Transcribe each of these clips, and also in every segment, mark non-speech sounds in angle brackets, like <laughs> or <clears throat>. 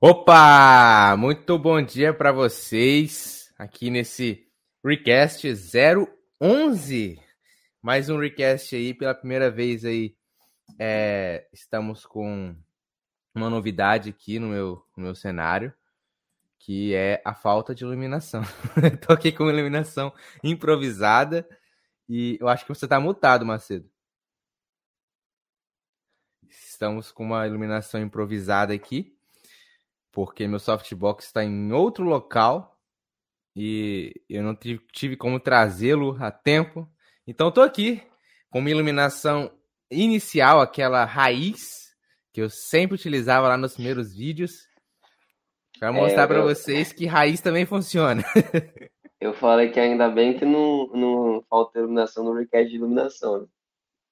Opa! Muito bom dia para vocês aqui nesse Recast 011. Mais um Recast aí pela primeira vez aí. É, estamos com uma novidade aqui no meu, no meu cenário, que é a falta de iluminação. <laughs> Tô aqui com iluminação improvisada e eu acho que você tá mutado, Macedo. Estamos com uma iluminação improvisada aqui porque meu softbox está em outro local e eu não tive, como trazê-lo a tempo. Então estou aqui com uma iluminação inicial, aquela raiz que eu sempre utilizava lá nos primeiros vídeos, para mostrar é, para vocês que raiz também funciona. <laughs> eu falei que ainda bem que não, não falta iluminação no request de iluminação. Né?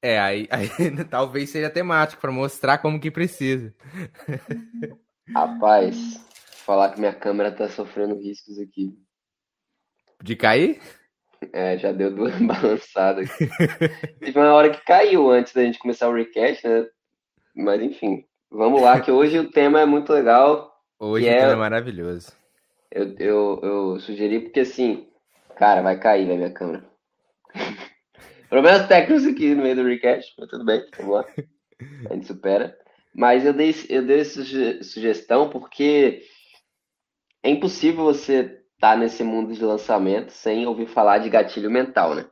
É, aí, <laughs> aí talvez seja temático para mostrar como que precisa. Rapaz, falar que minha câmera tá sofrendo riscos aqui. De cair? É, já deu duas <laughs> balançadas. Teve uma hora que caiu antes da gente começar o recast, né? Mas enfim, vamos lá, que hoje o tema é muito legal. Hoje o é... tema é maravilhoso. Eu, eu, eu sugeri porque assim, cara, vai cair, né, minha câmera. <laughs> Problemas técnicos aqui no meio do recast, mas tudo bem, vamos lá. A gente supera. Mas eu dei, eu dei suge sugestão porque é impossível você estar tá nesse mundo de lançamento sem ouvir falar de gatilho mental, né?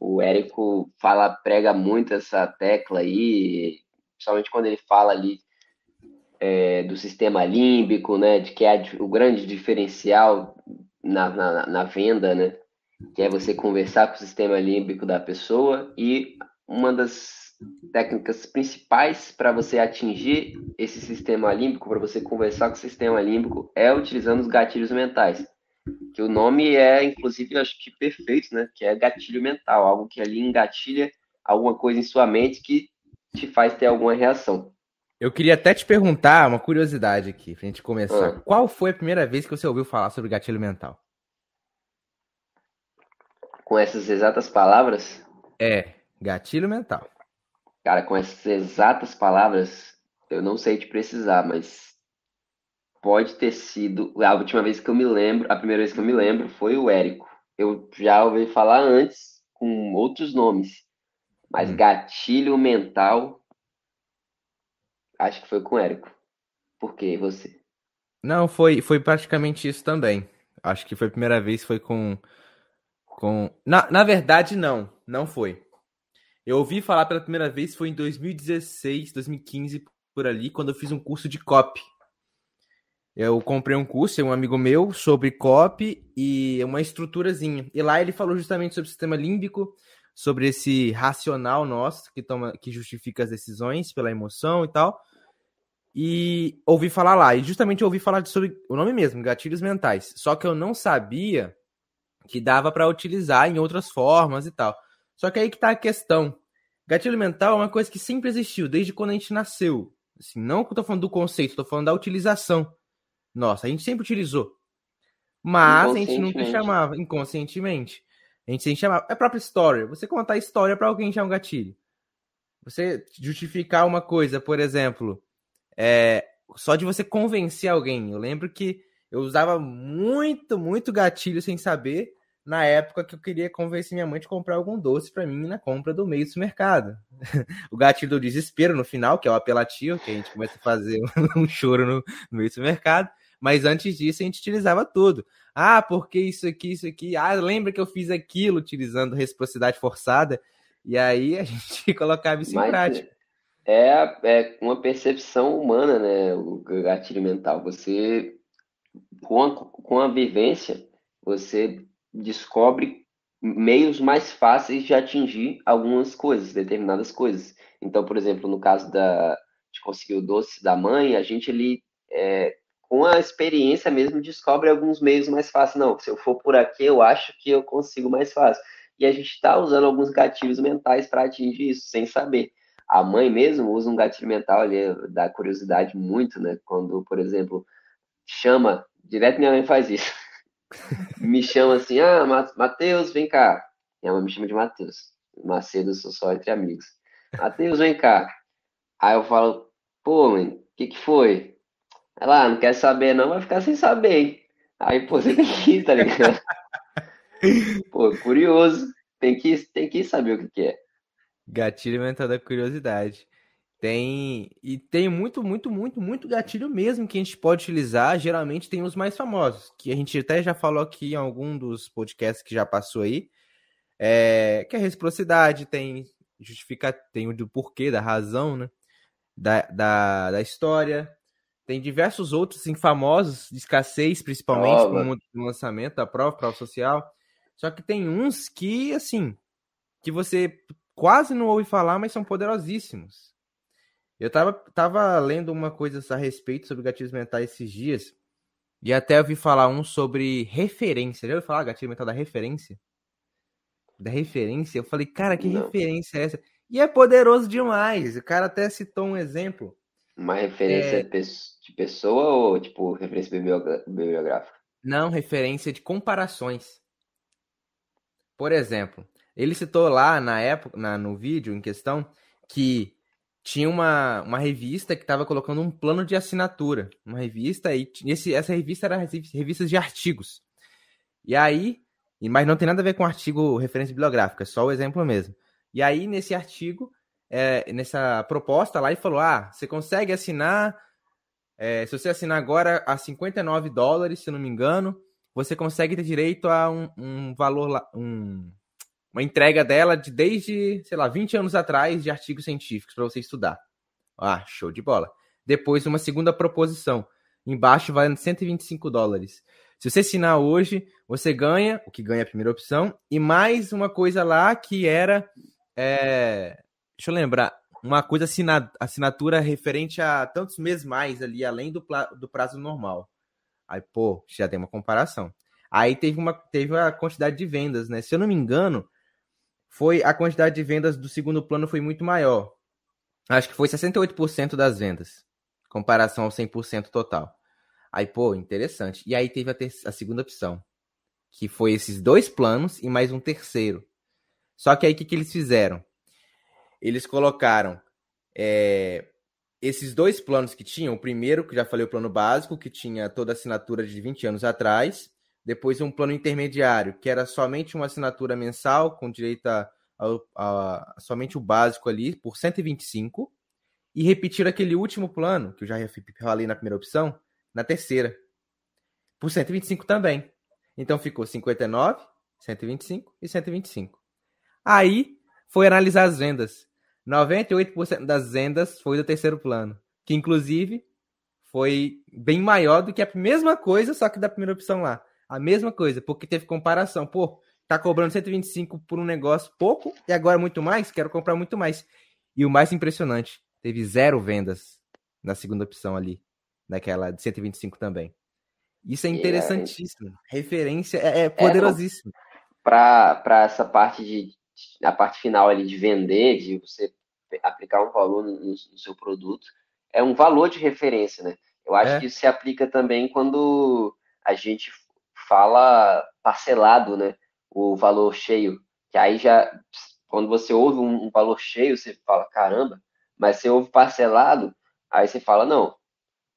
O Érico fala, prega muito essa tecla aí, principalmente quando ele fala ali é, do sistema límbico, né? De que é o grande diferencial na, na, na venda, né? Que é você conversar com o sistema límbico da pessoa e uma das técnicas principais para você atingir esse sistema límbico, para você conversar com o sistema límbico, é utilizando os gatilhos mentais. Que o nome é, inclusive, acho que perfeito, né? Que é gatilho mental, algo que ali engatilha alguma coisa em sua mente que te faz ter alguma reação. Eu queria até te perguntar uma curiosidade aqui, pra gente começar. Ah. Qual foi a primeira vez que você ouviu falar sobre gatilho mental? Com essas exatas palavras? É, gatilho mental. Cara, com essas exatas palavras, eu não sei te precisar, mas pode ter sido. A última vez que eu me lembro, a primeira vez que eu me lembro foi o Érico. Eu já ouvi falar antes com outros nomes, mas hum. gatilho mental, acho que foi com o Érico. Por que você? Não, foi, foi praticamente isso também. Acho que foi a primeira vez foi com. com... Na, na verdade, não. Não foi. Eu ouvi falar pela primeira vez foi em 2016, 2015, por ali, quando eu fiz um curso de copy. Eu comprei um curso, um amigo meu, sobre copy e uma estruturazinha. E lá ele falou justamente sobre o sistema límbico, sobre esse racional nosso que toma, que justifica as decisões pela emoção e tal. E ouvi falar lá, e justamente ouvi falar sobre o nome mesmo, gatilhos mentais. Só que eu não sabia que dava para utilizar em outras formas e tal. Só que aí que tá a questão. Gatilho mental é uma coisa que sempre existiu, desde quando a gente nasceu. Assim, não que eu tô falando do conceito, tô falando da utilização. Nossa, a gente sempre utilizou. Mas a gente nunca chamava, inconscientemente. A gente sempre chamava. É a própria história. Você contar a história para alguém já é um gatilho. Você justificar uma coisa, por exemplo, é, só de você convencer alguém. Eu lembro que eu usava muito, muito gatilho sem saber na época que eu queria convencer minha mãe de comprar algum doce para mim na compra do meio do mercado. <laughs> o gatilho do desespero no final, que é o apelativo, que a gente começa a fazer <laughs> um choro no, no meio do mercado. Mas antes disso a gente utilizava tudo. Ah, porque isso aqui, isso aqui. Ah, lembra que eu fiz aquilo utilizando reciprocidade forçada. E aí a <laughs> gente colocava isso Mas em prática. É, é uma percepção humana, né? O gatilho mental. Você, com a, com a vivência, você descobre meios mais fáceis de atingir algumas coisas, determinadas coisas. Então, por exemplo, no caso da, de conseguir o doce da mãe, a gente ali, é, com a experiência mesmo, descobre alguns meios mais fáceis. Não, se eu for por aqui, eu acho que eu consigo mais fácil. E a gente está usando alguns gatilhos mentais para atingir isso, sem saber. A mãe mesmo usa um gatilho mental ali, dá curiosidade muito, né? Quando, por exemplo, chama, direto minha mãe faz isso me chama assim, ah, Matheus, vem cá. Minha mãe me chama de Matheus. Macedo, sou só entre amigos. Matheus, vem cá. Aí eu falo, pô, mãe, o que que foi? Ela, ah, não quer saber não, vai ficar sem saber, hein? Aí, pô, você tem que ir, tá ligado? <laughs> Pô, curioso. Tem que, tem que saber o que, que é. Gatilho mental da curiosidade. Tem. E tem muito, muito, muito, muito gatilho mesmo que a gente pode utilizar. Geralmente tem os mais famosos, que a gente até já falou aqui em algum dos podcasts que já passou aí. É, que é a reciprocidade, tem justificar, tem o do porquê, da razão, né? Da, da, da história. Tem diversos outros assim, famosos, de escassez, principalmente, prova. como o lançamento da prova, prova social. Só que tem uns que, assim, que você quase não ouve falar, mas são poderosíssimos. Eu tava, tava lendo uma coisa a respeito sobre gatilhos mentais esses dias, e até ouvi falar um sobre referência. Já ouviu falar gatilho mental da referência? Da referência? Eu falei, cara, que não. referência é essa? E é poderoso demais. O cara até citou um exemplo. Uma referência é... de pessoa ou, tipo, referência bibliográfica? Não, referência de comparações. Por exemplo, ele citou lá na época, na, no vídeo em questão, que tinha uma, uma revista que estava colocando um plano de assinatura. Uma revista, e esse, essa revista era revistas de artigos. E aí, mas não tem nada a ver com artigo referência bibliográfica, só o exemplo mesmo. E aí, nesse artigo, é, nessa proposta lá, ele falou: ah, você consegue assinar. É, se você assinar agora a 59 dólares, se não me engano, você consegue ter direito a um, um valor, um, uma entrega dela de desde, sei lá, 20 anos atrás de artigos científicos para você estudar. Ah, show de bola. Depois, uma segunda proposição. Embaixo, valendo 125 dólares. Se você assinar hoje, você ganha, o que ganha a primeira opção, e mais uma coisa lá que era. É, deixa eu lembrar. Uma coisa assinatura referente a tantos meses mais ali, além do, do prazo normal. Aí, pô, já tem uma comparação. Aí teve uma teve a quantidade de vendas, né? Se eu não me engano, foi a quantidade de vendas do segundo plano foi muito maior. Acho que foi 68% das vendas, comparação ao 100% total. Aí, pô, interessante. E aí teve a, ter a segunda opção, que foi esses dois planos e mais um terceiro. Só que aí o que, que eles fizeram? Eles colocaram é, esses dois planos que tinham. O primeiro, que já falei, o plano básico, que tinha toda a assinatura de 20 anos atrás. Depois um plano intermediário, que era somente uma assinatura mensal, com direito a, a, a, somente o básico ali, por 125. E repetir aquele último plano, que eu já falei na primeira opção, na terceira. Por 125 também. Então ficou 59, 125 e 125. Aí foi analisar as vendas. 98% das vendas foi do terceiro plano, que inclusive foi bem maior do que a mesma coisa, só que da primeira opção lá. A mesma coisa, porque teve comparação. Pô, tá cobrando 125 por um negócio pouco e agora muito mais, quero comprar muito mais. E o mais impressionante, teve zero vendas na segunda opção ali, naquela de 125 também. Isso é, é interessantíssimo. É... Referência é, é poderosíssimo. É, para essa parte de a parte final ali de vender, de você aplicar um valor no, no seu produto, é um valor de referência, né? Eu acho é. que isso se aplica também quando a gente fala parcelado, né? O valor cheio. Que aí já, quando você ouve um, valor cheio, você fala, caramba, mas você ouve parcelado, aí você fala, não,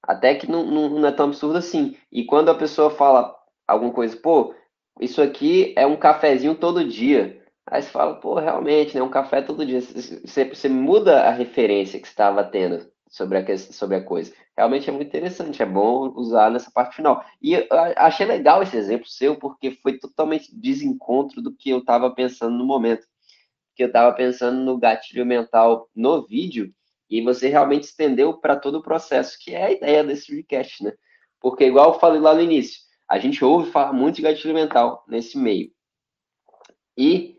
até que não, não, não é tão absurdo assim. E quando a pessoa fala alguma coisa, pô, isso aqui é um cafezinho todo dia. Aí você fala, pô, realmente, né? Um café todo dia. Você, você muda a referência que estava tendo sobre a, sobre a coisa. Realmente é muito interessante, é bom usar nessa parte final. E achei legal esse exemplo seu, porque foi totalmente desencontro do que eu estava pensando no momento. Que eu estava pensando no gatilho mental no vídeo, e você realmente estendeu para todo o processo, que é a ideia desse recast, né? Porque, igual eu falei lá no início, a gente ouve falar muito de gatilho mental nesse meio. E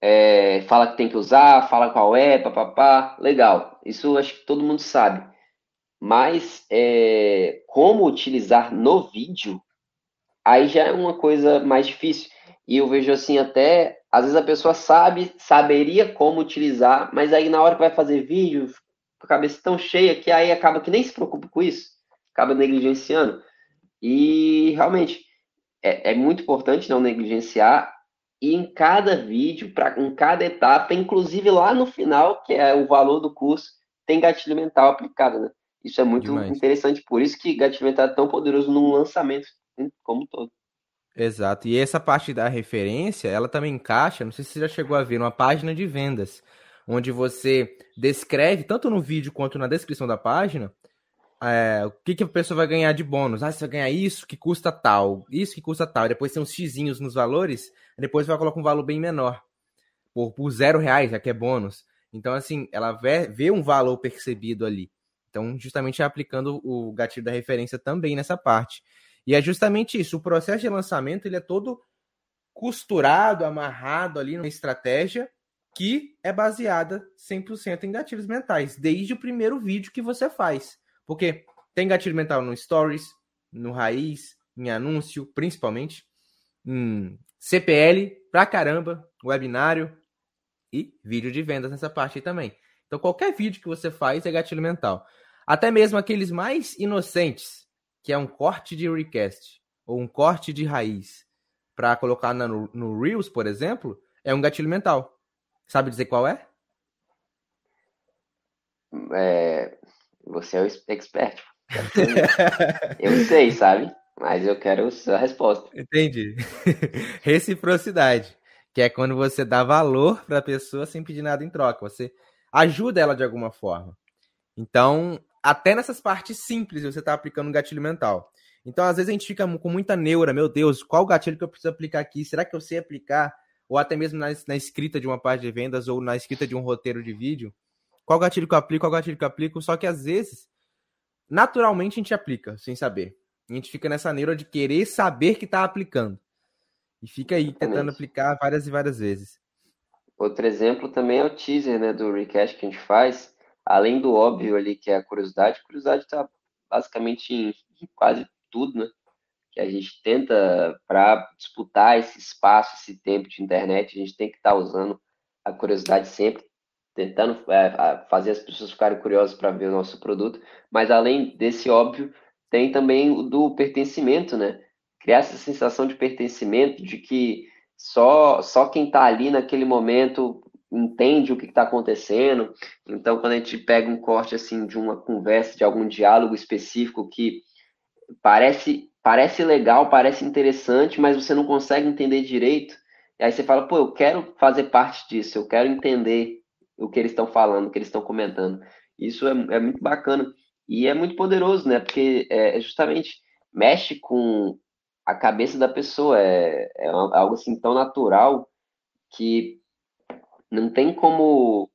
é, fala que tem que usar, fala qual é, papapá, legal. Isso acho que todo mundo sabe. Mas é, como utilizar no vídeo, aí já é uma coisa mais difícil. E eu vejo assim até, às vezes a pessoa sabe, saberia como utilizar, mas aí na hora que vai fazer vídeo, com a cabeça tão cheia que aí acaba que nem se preocupa com isso, acaba negligenciando. E realmente é, é muito importante não negligenciar e em cada vídeo, pra, em cada etapa, inclusive lá no final, que é o valor do curso, tem gatilho mental aplicado, né? Isso é muito Demais. interessante, por isso que gatilho mental é tão poderoso num lançamento como todo. Exato. E essa parte da referência, ela também encaixa, não sei se você já chegou a ver, uma página de vendas, onde você descreve, tanto no vídeo quanto na descrição da página, é, o que, que a pessoa vai ganhar de bônus. Ah, você vai ganhar isso que custa tal, isso que custa tal. E depois tem uns xizinhos nos valores, depois vai colocar um valor bem menor. Por, por zero reais, já que é bônus. Então, assim, ela vê, vê um valor percebido ali. Então, justamente aplicando o gatilho da referência também nessa parte. E é justamente isso. O processo de lançamento ele é todo costurado, amarrado ali numa estratégia que é baseada 100% em gatilhos mentais, desde o primeiro vídeo que você faz. Porque tem gatilho mental no Stories, no Raiz, em anúncio, principalmente, em CPL, pra caramba, webinário e vídeo de vendas nessa parte aí também. Então, qualquer vídeo que você faz é gatilho mental. Até mesmo aqueles mais inocentes, que é um corte de recast ou um corte de raiz para colocar no, no Reels, por exemplo, é um gatilho mental. Sabe dizer qual é? É, você é o expert. <laughs> eu sei, sabe? Mas eu quero a resposta. Entendi. <laughs> Reciprocidade, que é quando você dá valor para a pessoa sem pedir nada em troca. Você ajuda ela de alguma forma. Então, até nessas partes simples você está aplicando um gatilho mental. Então, às vezes a gente fica com muita neura, meu Deus, qual gatilho que eu preciso aplicar aqui? Será que eu sei aplicar? Ou até mesmo na, na escrita de uma parte de vendas ou na escrita de um roteiro de vídeo. Qual gatilho que eu aplico, qual gatilho que eu aplico? Só que às vezes, naturalmente a gente aplica, sem saber. A gente fica nessa neura de querer saber que está aplicando. E fica aí tentando aplicar várias e várias vezes. Outro exemplo também é o teaser né, do recast que a gente faz além do óbvio ali, que é a curiosidade, a curiosidade está basicamente em, em, quase tudo, né? Que a gente tenta, para disputar esse espaço, esse tempo de internet, a gente tem que estar tá usando a curiosidade sempre, tentando é, fazer as pessoas ficarem curiosas para ver o nosso produto. Mas além desse óbvio, tem também o do pertencimento, né? Criar essa sensação de pertencimento, de que só, só quem está ali naquele momento entende o que está acontecendo. Então, quando a gente pega um corte assim de uma conversa, de algum diálogo específico que parece parece legal, parece interessante, mas você não consegue entender direito, e aí você fala, pô, eu quero fazer parte disso, eu quero entender o que eles estão falando, o que eles estão comentando. Isso é, é, muito bacana e é muito poderoso, né? Porque é, é justamente mexe com a cabeça da pessoa, é, é algo assim tão natural que não tem como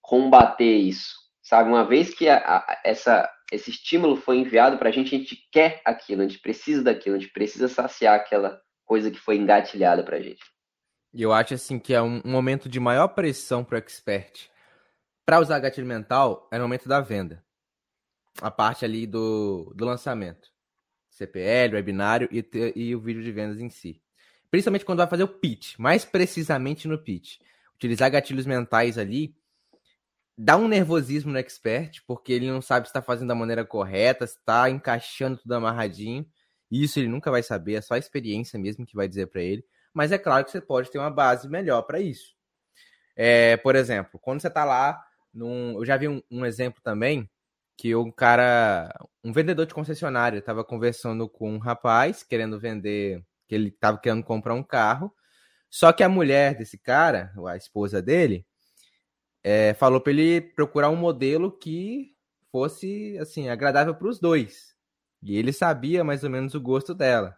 combater isso, sabe? Uma vez que a, a, essa, esse estímulo foi enviado para a gente, a gente quer aquilo, a gente precisa daquilo, a gente precisa saciar aquela coisa que foi engatilhada para a gente. E eu acho assim que é um, momento de maior pressão para o expert para usar gatilho mental é no momento da venda. A parte ali do, do lançamento. CPL, webinário e, e o vídeo de vendas em si. Principalmente quando vai fazer o pitch, mais precisamente no pitch utilizar gatilhos mentais ali dá um nervosismo no expert, porque ele não sabe se está fazendo da maneira correta, se está encaixando tudo amarradinho. Isso ele nunca vai saber, é só a experiência mesmo que vai dizer para ele. Mas é claro que você pode ter uma base melhor para isso. É, por exemplo, quando você está lá, num, eu já vi um, um, exemplo também que um cara, um vendedor de concessionária, estava conversando com um rapaz querendo vender, que ele estava querendo comprar um carro. Só que a mulher desse cara, a esposa dele, é, falou para ele procurar um modelo que fosse assim agradável para os dois. E ele sabia mais ou menos o gosto dela.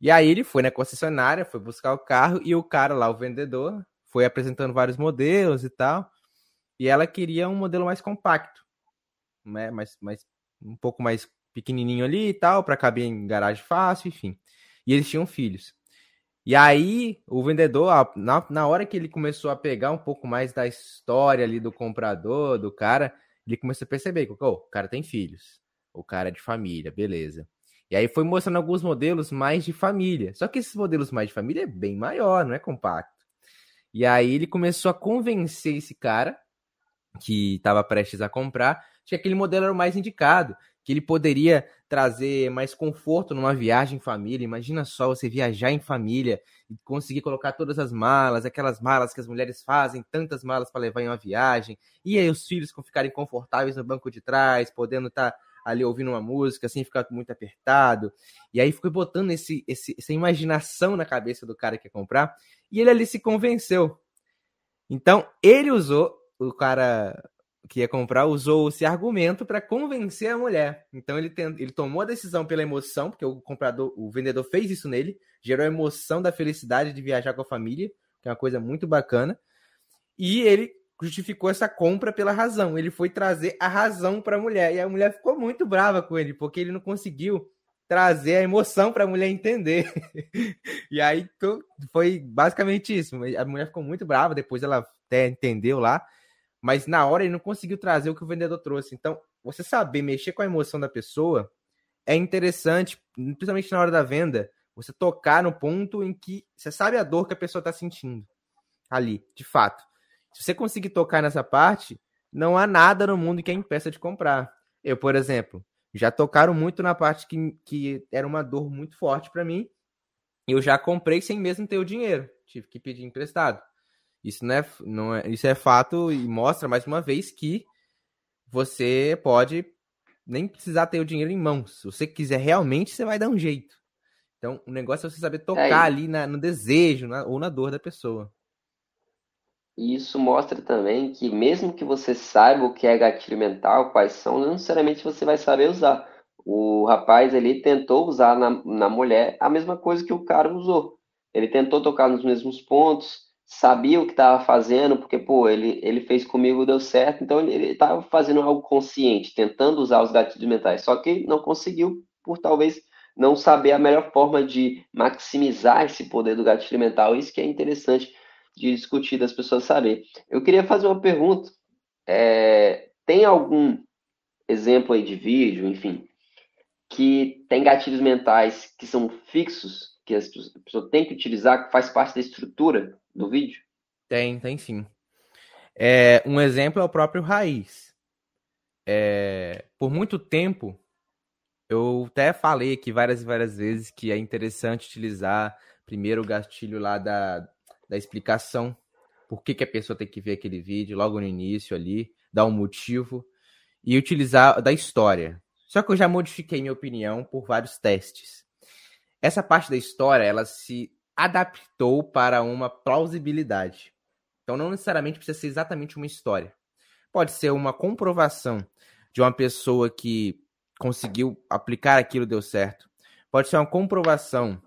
E aí ele foi na concessionária, foi buscar o carro e o cara lá, o vendedor, foi apresentando vários modelos e tal. E ela queria um modelo mais compacto, né? mais, mais, um pouco mais pequenininho ali e tal, para caber em garagem fácil, enfim. E eles tinham filhos. E aí, o vendedor, na, na hora que ele começou a pegar um pouco mais da história ali do comprador, do cara, ele começou a perceber que oh, o cara tem filhos, o cara é de família, beleza. E aí foi mostrando alguns modelos mais de família. Só que esses modelos mais de família é bem maior, não é compacto. E aí ele começou a convencer esse cara que estava prestes a comprar de que aquele modelo era o mais indicado, que ele poderia trazer mais conforto numa viagem em família. Imagina só você viajar em família e conseguir colocar todas as malas, aquelas malas que as mulheres fazem, tantas malas para levar em uma viagem, e aí os filhos ficarem confortáveis no banco de trás, podendo estar tá ali ouvindo uma música sem ficar muito apertado. E aí foi botando esse, esse, essa imaginação na cabeça do cara que ia comprar, e ele ali se convenceu. Então, ele usou, o cara que ia comprar usou esse argumento para convencer a mulher. Então ele, tem, ele tomou a decisão pela emoção, porque o comprador, o vendedor fez isso nele, gerou a emoção da felicidade de viajar com a família, que é uma coisa muito bacana. E ele justificou essa compra pela razão. Ele foi trazer a razão para a mulher e a mulher ficou muito brava com ele, porque ele não conseguiu trazer a emoção para a mulher entender. <laughs> e aí foi basicamente isso. A mulher ficou muito brava, depois ela até entendeu lá mas na hora ele não conseguiu trazer o que o vendedor trouxe. Então, você saber mexer com a emoção da pessoa é interessante, principalmente na hora da venda, você tocar no ponto em que você sabe a dor que a pessoa está sentindo ali, de fato. Se você conseguir tocar nessa parte, não há nada no mundo que a impeça de comprar. Eu, por exemplo, já tocaram muito na parte que, que era uma dor muito forte para mim. Eu já comprei sem mesmo ter o dinheiro. Tive que pedir emprestado. Isso não é, não é, isso é fato e mostra mais uma vez que você pode nem precisar ter o dinheiro em mãos. Se você quiser realmente, você vai dar um jeito. Então, o negócio é você saber tocar é, ali na, no desejo na, ou na dor da pessoa. E isso mostra também que, mesmo que você saiba o que é gatilho mental, quais são, não necessariamente você vai saber usar. O rapaz ali tentou usar na, na mulher a mesma coisa que o cara usou. Ele tentou tocar nos mesmos pontos, sabia o que estava fazendo, porque, pô, ele, ele fez comigo, deu certo, então ele estava fazendo algo consciente, tentando usar os gatilhos mentais, só que não conseguiu por talvez não saber a melhor forma de maximizar esse poder do gatilho mental, isso que é interessante de discutir, das pessoas saber. Eu queria fazer uma pergunta, é, tem algum exemplo aí de vídeo, enfim, que tem gatilhos mentais que são fixos, que a pessoa tem que utilizar, que faz parte da estrutura do vídeo? Tem, tem sim. É, um exemplo é o próprio Raiz. É, por muito tempo, eu até falei aqui várias e várias vezes que é interessante utilizar primeiro o gatilho lá da, da explicação. Por que, que a pessoa tem que ver aquele vídeo logo no início ali, dar um motivo. E utilizar da história. Só que eu já modifiquei minha opinião por vários testes. Essa parte da história, ela se adaptou para uma plausibilidade. Então, não necessariamente precisa ser exatamente uma história. Pode ser uma comprovação de uma pessoa que conseguiu aplicar aquilo deu certo. Pode ser uma comprovação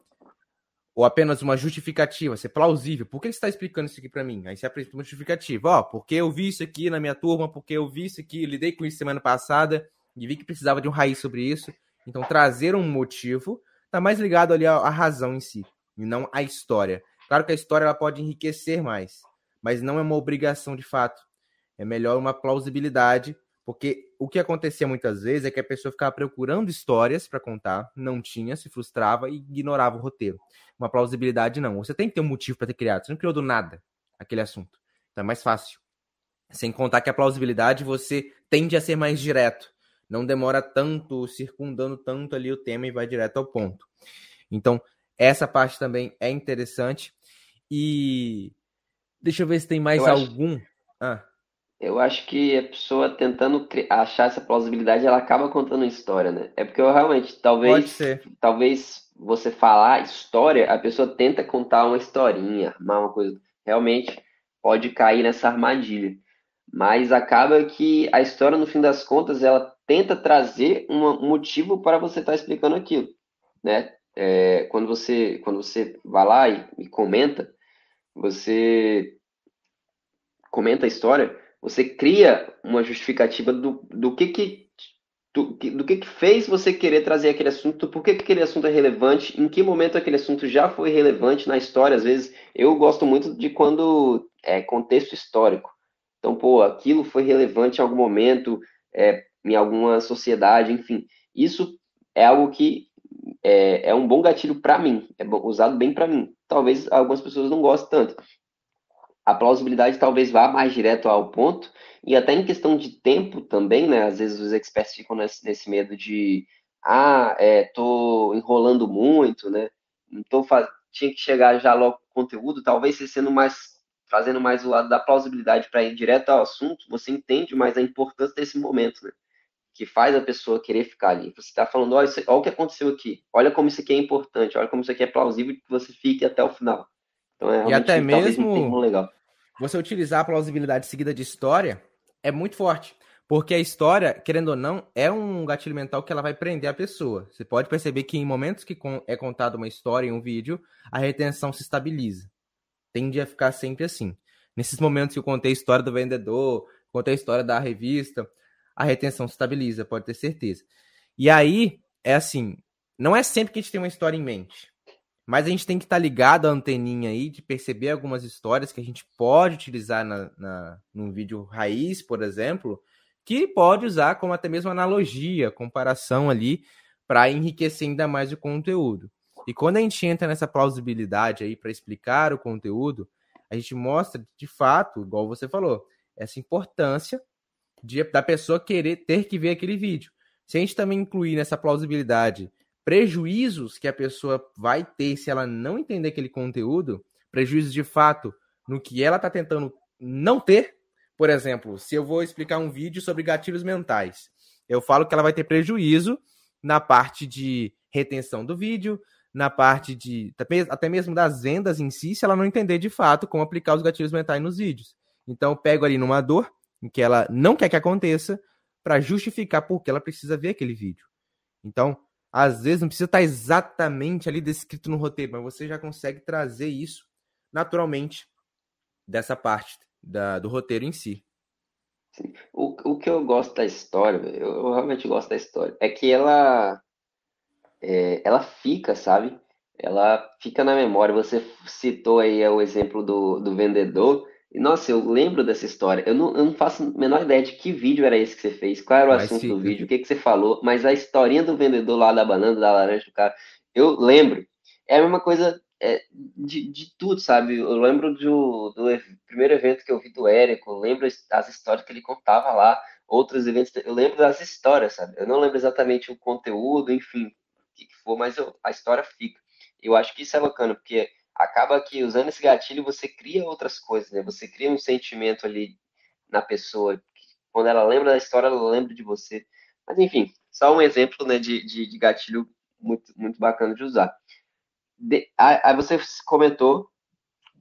ou apenas uma justificativa, ser plausível. Por que você está explicando isso aqui para mim? Aí você apresenta uma justificativa. Ó, porque eu vi isso aqui na minha turma, porque eu vi isso aqui, lidei com isso semana passada e vi que precisava de um raiz sobre isso. Então, trazer um motivo está mais ligado ali à, à razão em si e não a história. Claro que a história ela pode enriquecer mais, mas não é uma obrigação de fato. É melhor uma plausibilidade, porque o que acontecia muitas vezes é que a pessoa ficava procurando histórias para contar, não tinha, se frustrava e ignorava o roteiro. Uma plausibilidade não. Você tem que ter um motivo para ter criado. Você não criou do nada aquele assunto. Então é mais fácil. Sem contar que a plausibilidade você tende a ser mais direto. Não demora tanto, circundando tanto ali o tema e vai direto ao ponto. Então, essa parte também é interessante. E deixa eu ver se tem mais eu algum. Acho... Ah. Eu acho que a pessoa tentando achar essa plausibilidade, ela acaba contando história, né? É porque eu realmente, talvez, talvez você falar história, a pessoa tenta contar uma historinha, armar uma coisa. Realmente pode cair nessa armadilha. Mas acaba que a história, no fim das contas, ela tenta trazer um motivo para você estar tá explicando aquilo, né? é, quando você quando você vai lá e, e, comenta, você comenta a história, você cria uma justificativa do, do que que do, do que que fez você querer trazer aquele assunto, por que, que aquele assunto é relevante, em que momento aquele assunto já foi relevante na história. Às vezes eu gosto muito de quando é contexto histórico. Então, pô, aquilo foi relevante em algum momento, é, em alguma sociedade, enfim. Isso é algo que é, é um bom gatilho para mim, é usado bem para mim. Talvez algumas pessoas não gostem tanto. A plausibilidade talvez vá mais direto ao ponto, e até em questão de tempo também, né? Às vezes os experts ficam nesse, nesse medo de ah, é, tô enrolando muito, né? Não tô faz... tinha que chegar já logo com o conteúdo, talvez você sendo mais fazendo mais o lado da plausibilidade para ir direto ao assunto, você entende mais a importância desse momento, né? Que faz a pessoa querer ficar ali. Você está falando, olha, olha o que aconteceu aqui, olha como isso aqui é importante, olha como isso aqui é plausível que você fique até o final. Então é e até mesmo um legal. Você utilizar a plausibilidade seguida de história é muito forte. Porque a história, querendo ou não, é um gatilho mental que ela vai prender a pessoa. Você pode perceber que em momentos que é contada uma história em um vídeo, a retenção se estabiliza. Tende a ficar sempre assim. Nesses momentos que eu contei a história do vendedor, contei a história da revista, a retenção se estabiliza, pode ter certeza. E aí, é assim, não é sempre que a gente tem uma história em mente. Mas a gente tem que estar tá ligado à anteninha aí de perceber algumas histórias que a gente pode utilizar na, na, num vídeo raiz, por exemplo, que pode usar como até mesmo analogia, comparação ali, para enriquecer ainda mais o conteúdo. E quando a gente entra nessa plausibilidade aí para explicar o conteúdo, a gente mostra de fato, igual você falou, essa importância de, da pessoa querer ter que ver aquele vídeo. Se a gente também incluir nessa plausibilidade prejuízos que a pessoa vai ter se ela não entender aquele conteúdo, prejuízos de fato no que ela está tentando não ter. Por exemplo, se eu vou explicar um vídeo sobre gatilhos mentais, eu falo que ela vai ter prejuízo na parte de retenção do vídeo, na parte de até mesmo das vendas em si, se ela não entender de fato como aplicar os gatilhos mentais nos vídeos. Então, eu pego ali numa dor em que ela não quer que aconteça para justificar por que ela precisa ver aquele vídeo. Então, às vezes não precisa estar exatamente ali descrito no roteiro, mas você já consegue trazer isso naturalmente dessa parte da, do roteiro em si. Sim. O, o que eu gosto da história, eu, eu realmente gosto da história, é que ela é, ela fica, sabe? Ela fica na memória. Você citou aí o exemplo do, do vendedor. Nossa, eu lembro dessa história. Eu não, eu não faço a menor ideia de que vídeo era esse que você fez, qual era o Mas assunto fica. do vídeo, o que, que você falou, mas a historinha do vendedor lá da banana, da laranja, do cara, eu lembro. É a mesma coisa é, de, de tudo, sabe? Eu lembro do, do primeiro evento que eu vi do Érico, eu lembro as histórias que ele contava lá, outros eventos, eu lembro das histórias, sabe? Eu não lembro exatamente o conteúdo, enfim, o que, que for, mas eu, a história fica. Eu acho que isso é bacana, porque acaba que usando esse gatilho você cria outras coisas, né? Você cria um sentimento ali na pessoa. Quando ela lembra da história, ela lembra de você. Mas enfim, só um exemplo né, de, de, de gatilho muito, muito bacana de usar. aí você comentou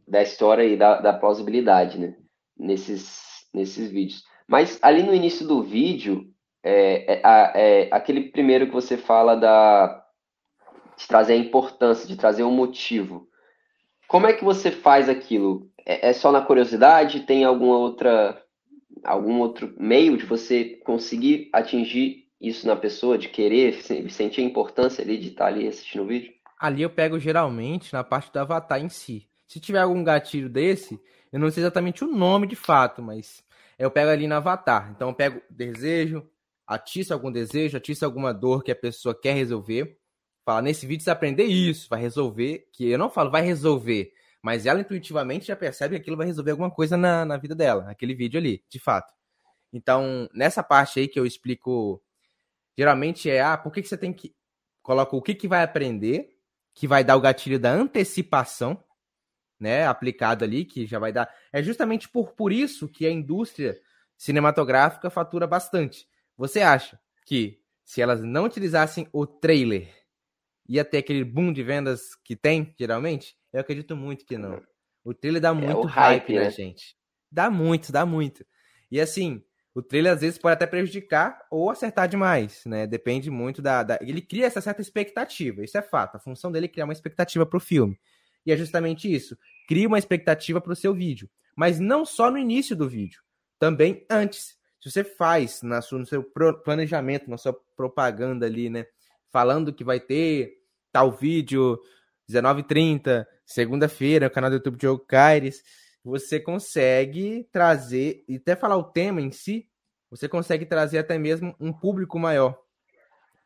da história e da, da plausibilidade, né? Nesses, nesses vídeos. Mas ali no início do vídeo, é, é, é, aquele primeiro que você fala da, de trazer a importância, de trazer um motivo. Como é que você faz aquilo? É, é só na curiosidade? Tem alguma outra algum outro meio de você conseguir atingir isso na pessoa, de querer sentir a importância ali de estar ali assistindo o vídeo? Ali eu pego geralmente na parte do avatar em si. Se tiver algum gatilho desse, eu não sei exatamente o nome de fato, mas eu pego ali no avatar. Então eu pego desejo, atiça algum desejo, atiça alguma dor que a pessoa quer resolver fala, nesse vídeo você aprender isso, vai resolver, que eu não falo vai resolver, mas ela intuitivamente já percebe que aquilo vai resolver alguma coisa na, na vida dela, aquele vídeo ali, de fato. Então, nessa parte aí que eu explico, geralmente é, ah, por que, que você tem que... Coloca o que, que vai aprender, que vai dar o gatilho da antecipação, né, aplicado ali, que já vai dar... É justamente por, por isso que a indústria cinematográfica fatura bastante. Você acha que se elas não utilizassem o trailer ia ter aquele boom de vendas que tem, geralmente? Eu acredito muito que não. O trailer dá é muito é hype, hype né, né, gente? Dá muito, dá muito. E assim, o trailer às vezes pode até prejudicar ou acertar demais, né? Depende muito da, da, Ele cria essa certa expectativa, isso é fato. A função dele é criar uma expectativa para o filme. E é justamente isso. Cria uma expectativa para o seu vídeo. Mas não só no início do vídeo, também antes. Se você faz na sua, no seu planejamento, na sua propaganda ali, né? Falando que vai ter tal vídeo, 19h30, segunda-feira, no canal do YouTube Diogo Caires, você consegue trazer, e até falar o tema em si, você consegue trazer até mesmo um público maior.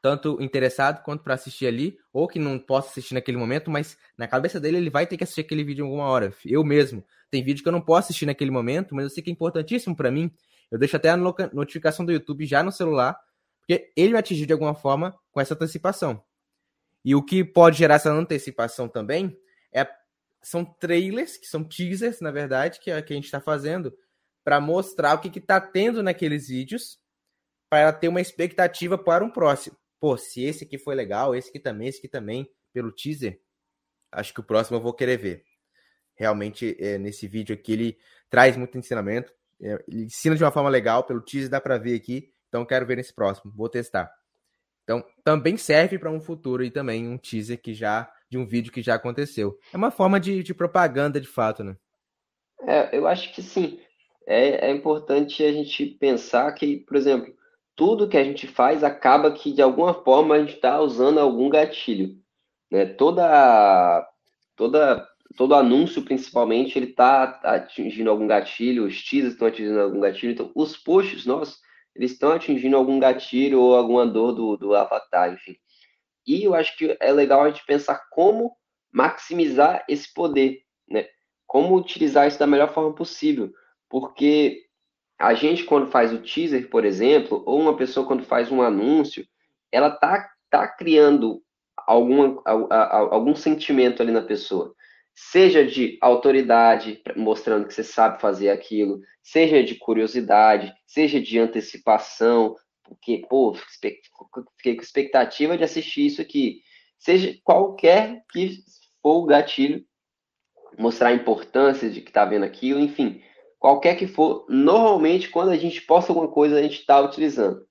Tanto interessado quanto para assistir ali, ou que não possa assistir naquele momento, mas na cabeça dele ele vai ter que assistir aquele vídeo em alguma hora. Eu mesmo Tem vídeo que eu não posso assistir naquele momento, mas eu sei que é importantíssimo para mim. Eu deixo até a notificação do YouTube já no celular, porque ele me atingiu de alguma forma com essa antecipação. E o que pode gerar essa antecipação também é são trailers, que são teasers, na verdade, que, é, que a gente está fazendo, para mostrar o que está tendo naqueles vídeos, para ter uma expectativa para um próximo. Pô, se esse aqui foi legal, esse aqui também, esse aqui também, pelo teaser, acho que o próximo eu vou querer ver. Realmente, é, nesse vídeo aqui, ele traz muito ensinamento, é, ele ensina de uma forma legal, pelo teaser dá para ver aqui, então quero ver nesse próximo, vou testar. Então, também serve para um futuro e também um teaser que já de um vídeo que já aconteceu. É uma forma de, de propaganda de fato, né? É, eu acho que sim. É, é importante a gente pensar que, por exemplo, tudo que a gente faz acaba que de alguma forma a gente está usando algum gatilho. Né? Toda, toda, todo anúncio, principalmente, ele está atingindo algum gatilho, os teasers estão atingindo algum gatilho. Então, os posts nossos, eles estão atingindo algum gatilho ou alguma dor do, do avatar, enfim. E eu acho que é legal a gente pensar como maximizar esse poder, né? Como utilizar isso da melhor forma possível. Porque a gente, quando faz o teaser, por exemplo, ou uma pessoa quando faz um anúncio, ela tá, tá criando alguma, algum sentimento ali na pessoa. Seja de autoridade, mostrando que você sabe fazer aquilo, seja de curiosidade, seja de antecipação, porque, pô, fiquei com expectativa de assistir isso aqui. Seja qualquer que for o gatilho, mostrar a importância de que tá vendo aquilo, enfim, qualquer que for, normalmente quando a gente posta alguma coisa, a gente está utilizando.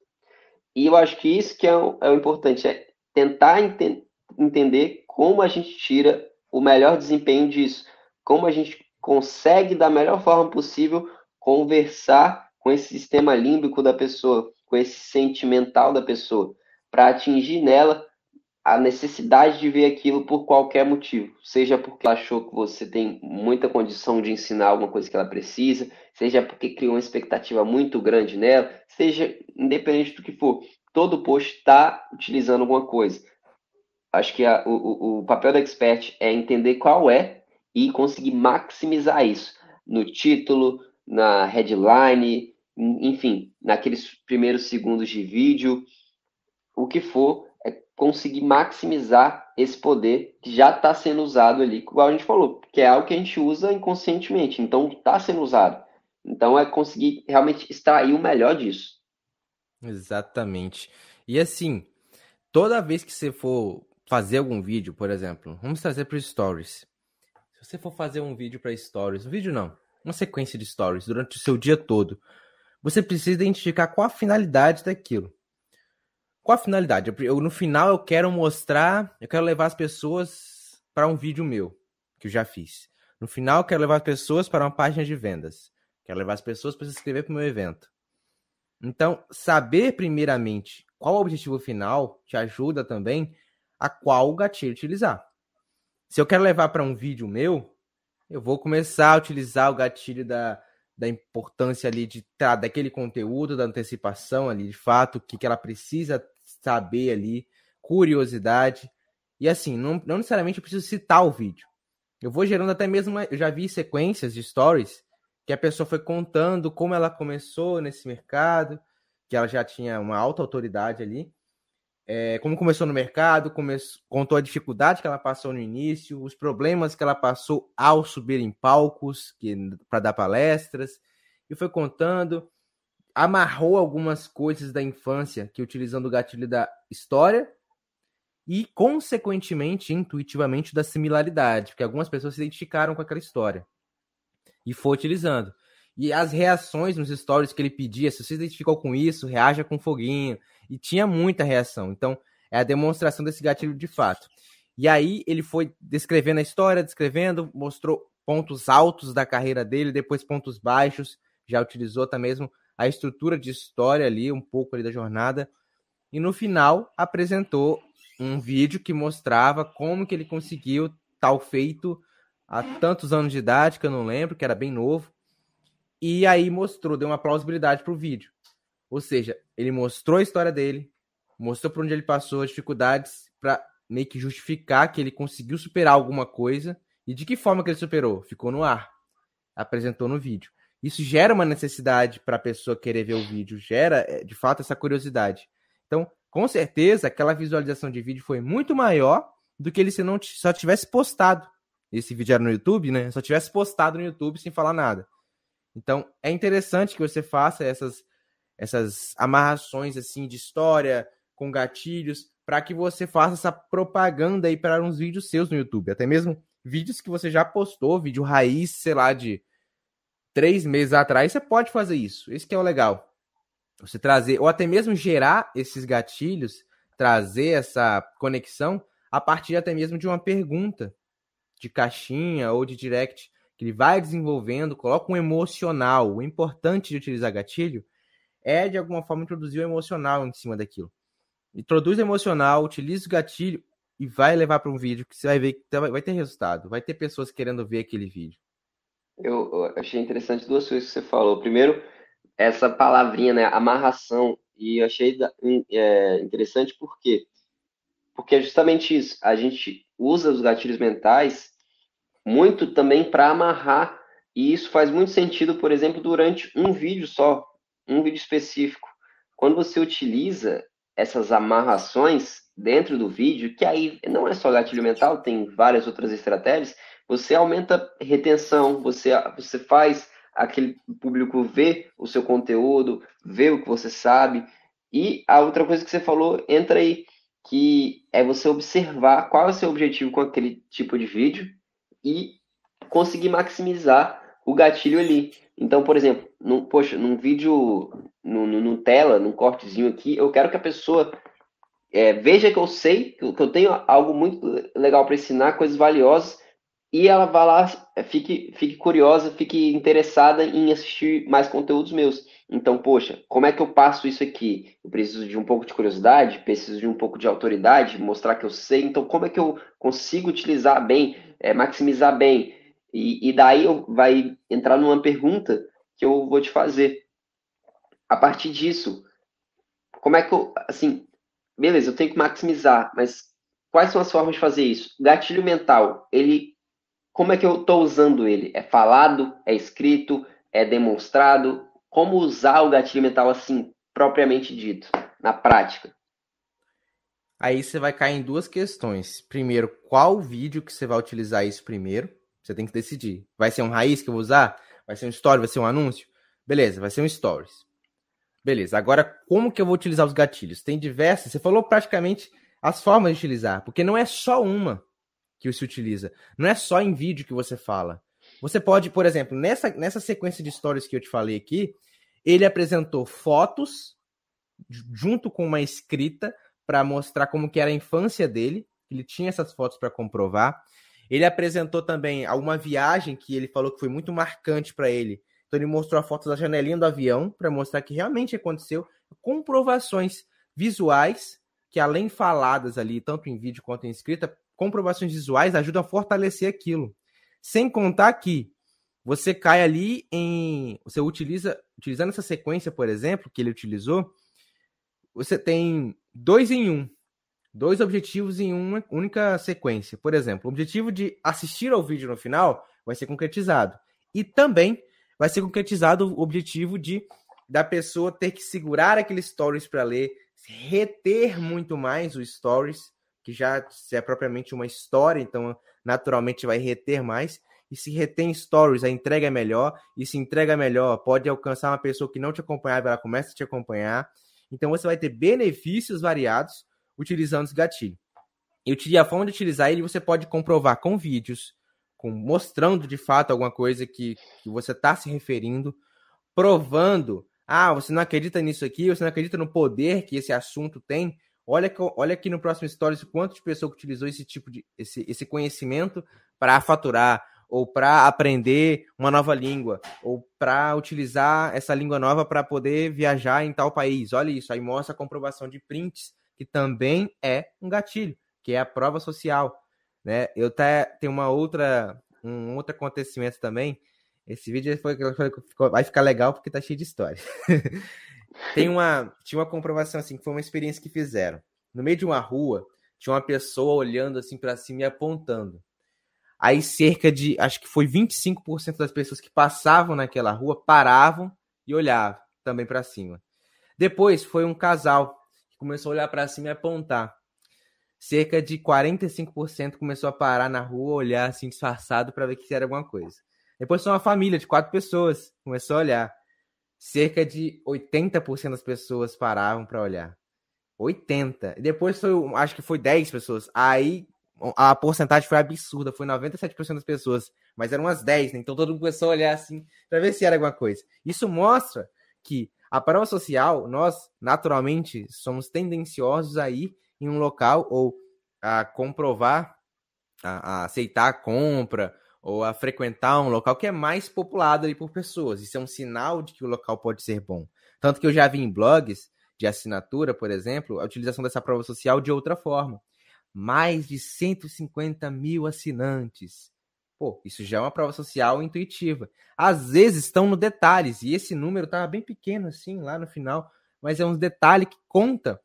E eu acho que isso que é o, é o importante, é tentar ente entender como a gente tira o melhor desempenho disso, como a gente consegue, da melhor forma possível, conversar com esse sistema límbico da pessoa, com esse sentimental da pessoa, para atingir nela a necessidade de ver aquilo por qualquer motivo, seja porque ela achou que você tem muita condição de ensinar alguma coisa que ela precisa, seja porque criou uma expectativa muito grande nela, seja independente do que for, todo post está utilizando alguma coisa. Acho que a, o, o papel do expert é entender qual é e conseguir maximizar isso no título, na headline, enfim, naqueles primeiros segundos de vídeo, o que for, é conseguir maximizar esse poder que já está sendo usado ali, igual a gente falou, que é algo que a gente usa inconscientemente, então está sendo usado. Então é conseguir realmente extrair o melhor disso. Exatamente. E assim, toda vez que você for fazer algum vídeo, por exemplo, vamos trazer para stories. Se você for fazer um vídeo para stories, um vídeo não, uma sequência de stories durante o seu dia todo, você precisa identificar qual a finalidade daquilo. Qual a finalidade? Eu, no final eu quero mostrar, eu quero levar as pessoas para um vídeo meu, que eu já fiz. No final eu quero levar as pessoas para uma página de vendas. Quero levar as pessoas para se inscrever para o meu evento. Então, saber primeiramente qual o objetivo final te ajuda também a qual gatilho utilizar. Se eu quero levar para um vídeo meu, eu vou começar a utilizar o gatilho da, da importância ali de tá, daquele conteúdo, da antecipação ali, de fato, o que, que ela precisa saber ali, curiosidade. E assim, não, não necessariamente eu preciso citar o vídeo. Eu vou gerando até mesmo, eu já vi sequências de stories que a pessoa foi contando como ela começou nesse mercado, que ela já tinha uma alta autoridade ali é, como começou no mercado, come... contou a dificuldade que ela passou no início, os problemas que ela passou ao subir em palcos para dar palestras, e foi contando, amarrou algumas coisas da infância que utilizando o gatilho da história e, consequentemente, intuitivamente, da similaridade, porque algumas pessoas se identificaram com aquela história e foi utilizando. E as reações nos stories que ele pedia, se você se identificou com isso, reaja com foguinho. E tinha muita reação. Então, é a demonstração desse gatilho de fato. E aí ele foi descrevendo a história, descrevendo, mostrou pontos altos da carreira dele, depois pontos baixos, já utilizou até mesmo a estrutura de história ali, um pouco ali da jornada. E no final apresentou um vídeo que mostrava como que ele conseguiu tal feito há tantos anos de idade, que eu não lembro, que era bem novo, e aí mostrou, deu uma plausibilidade pro vídeo. Ou seja, ele mostrou a história dele, mostrou por onde ele passou, as dificuldades, para meio que justificar que ele conseguiu superar alguma coisa. E de que forma que ele superou? Ficou no ar. apresentou no vídeo. Isso gera uma necessidade para a pessoa querer ver o vídeo, gera, é, de fato, essa curiosidade. Então, com certeza, aquela visualização de vídeo foi muito maior do que ele se não só tivesse postado. Esse vídeo era no YouTube, né? Só tivesse postado no YouTube sem falar nada. Então, é interessante que você faça essas, essas amarrações assim de história com gatilhos para que você faça essa propaganda aí para uns vídeos seus no YouTube, até mesmo vídeos que você já postou, vídeo raiz, sei lá, de três meses atrás, você pode fazer isso. Esse que é o legal. Você trazer, ou até mesmo gerar esses gatilhos, trazer essa conexão a partir até mesmo de uma pergunta de caixinha ou de direct que ele vai desenvolvendo, coloca um emocional. O importante de utilizar gatilho é, de alguma forma, introduzir o emocional em cima daquilo. Introduz o emocional, utiliza o gatilho e vai levar para um vídeo que você vai ver que tá, vai ter resultado. Vai ter pessoas querendo ver aquele vídeo. Eu achei interessante duas coisas que você falou. Primeiro, essa palavrinha, né, amarração. E eu achei é, interessante por quê? Porque é justamente isso. A gente usa os gatilhos mentais muito também para amarrar. E isso faz muito sentido, por exemplo, durante um vídeo só, um vídeo específico. Quando você utiliza essas amarrações dentro do vídeo, que aí não é só gatilho mental, tem várias outras estratégias, você aumenta retenção, você, você faz aquele público ver o seu conteúdo, ver o que você sabe. E a outra coisa que você falou entra aí, que é você observar qual é o seu objetivo com aquele tipo de vídeo e conseguir maximizar o gatilho ali. Então, por exemplo, no, poxa, num vídeo, no, no, no, tela, num cortezinho aqui, eu quero que a pessoa é, veja que eu sei, que eu tenho algo muito legal para ensinar, coisas valiosas, e ela vá lá, fique, fique curiosa, fique interessada em assistir mais conteúdos meus. Então, poxa, como é que eu passo isso aqui? Eu preciso de um pouco de curiosidade, preciso de um pouco de autoridade, mostrar que eu sei. Então, como é que eu consigo utilizar bem, é, maximizar bem? E, e daí eu, vai entrar numa pergunta que eu vou te fazer. A partir disso, como é que eu, assim, beleza, eu tenho que maximizar, mas quais são as formas de fazer isso? Gatilho mental, ele como é que eu estou usando ele? É falado? É escrito? É demonstrado? Como usar o gatilho mental assim, propriamente dito, na prática? Aí você vai cair em duas questões. Primeiro, qual vídeo que você vai utilizar isso primeiro? Você tem que decidir. Vai ser um raiz que eu vou usar? Vai ser um story? Vai ser um anúncio? Beleza, vai ser um stories. Beleza, agora como que eu vou utilizar os gatilhos? Tem diversas, você falou praticamente as formas de utilizar, porque não é só uma que se utiliza. Não é só em vídeo que você fala. Você pode, por exemplo, nessa, nessa sequência de stories que eu te falei aqui, ele apresentou fotos junto com uma escrita para mostrar como que era a infância dele. Ele tinha essas fotos para comprovar. Ele apresentou também alguma viagem que ele falou que foi muito marcante para ele. Então ele mostrou a foto da janelinha do avião para mostrar que realmente aconteceu. Comprovações visuais que além faladas ali, tanto em vídeo quanto em escrita, comprovações visuais ajudam a fortalecer aquilo. Sem contar que você cai ali em. Você utiliza. Utilizando essa sequência, por exemplo, que ele utilizou, você tem dois em um. Dois objetivos em uma única sequência. Por exemplo, o objetivo de assistir ao vídeo no final vai ser concretizado. E também vai ser concretizado o objetivo de da pessoa ter que segurar aqueles stories para ler, reter muito mais os stories que já é propriamente uma história, então naturalmente vai reter mais. E se retém stories, a entrega é melhor. E se entrega melhor, pode alcançar uma pessoa que não te acompanhava, ela começa a te acompanhar. Então você vai ter benefícios variados utilizando esse gatilho. E a forma de utilizar ele você pode comprovar com vídeos, com mostrando de fato alguma coisa que, que você está se referindo, provando. Ah, você não acredita nisso aqui, você não acredita no poder que esse assunto tem. Olha, olha aqui no próximo Stories quanto de pessoa que utilizou esse tipo de esse, esse conhecimento para faturar ou para aprender uma nova língua ou para utilizar essa língua nova para poder viajar em tal país. Olha isso, aí mostra a comprovação de prints, que também é um gatilho, que é a prova social, né? Eu até tenho uma outra um outro acontecimento também. Esse vídeo foi, foi, vai ficar legal porque tá cheio de história. <laughs> Tem uma, tinha uma comprovação assim, que foi uma experiência que fizeram. No meio de uma rua, tinha uma pessoa olhando assim para cima e apontando. Aí cerca de, acho que foi 25% das pessoas que passavam naquela rua paravam e olhavam também para cima. Depois foi um casal começou a olhar para cima e apontar. Cerca de 45% começou a parar na rua, olhar assim disfarçado para ver que era alguma coisa. Depois foi uma família de quatro pessoas, começou a olhar. Cerca de 80% das pessoas paravam para olhar. 80. Depois foi, acho que foi 10 pessoas. Aí a porcentagem foi absurda, foi 97% das pessoas, mas eram umas 10, né? Então todo mundo começou a olhar assim para ver se era alguma coisa. Isso mostra que a prova social, nós naturalmente somos tendenciosos a ir em um local ou a comprovar, a, a aceitar a compra ou a frequentar um local que é mais populado ali por pessoas. Isso é um sinal de que o local pode ser bom. Tanto que eu já vi em blogs de assinatura, por exemplo, a utilização dessa prova social de outra forma. Mais de 150 mil assinantes. Pô, isso já é uma prova social intuitiva. Às vezes estão no detalhes, e esse número estava bem pequeno assim, lá no final, mas é um detalhe que conta.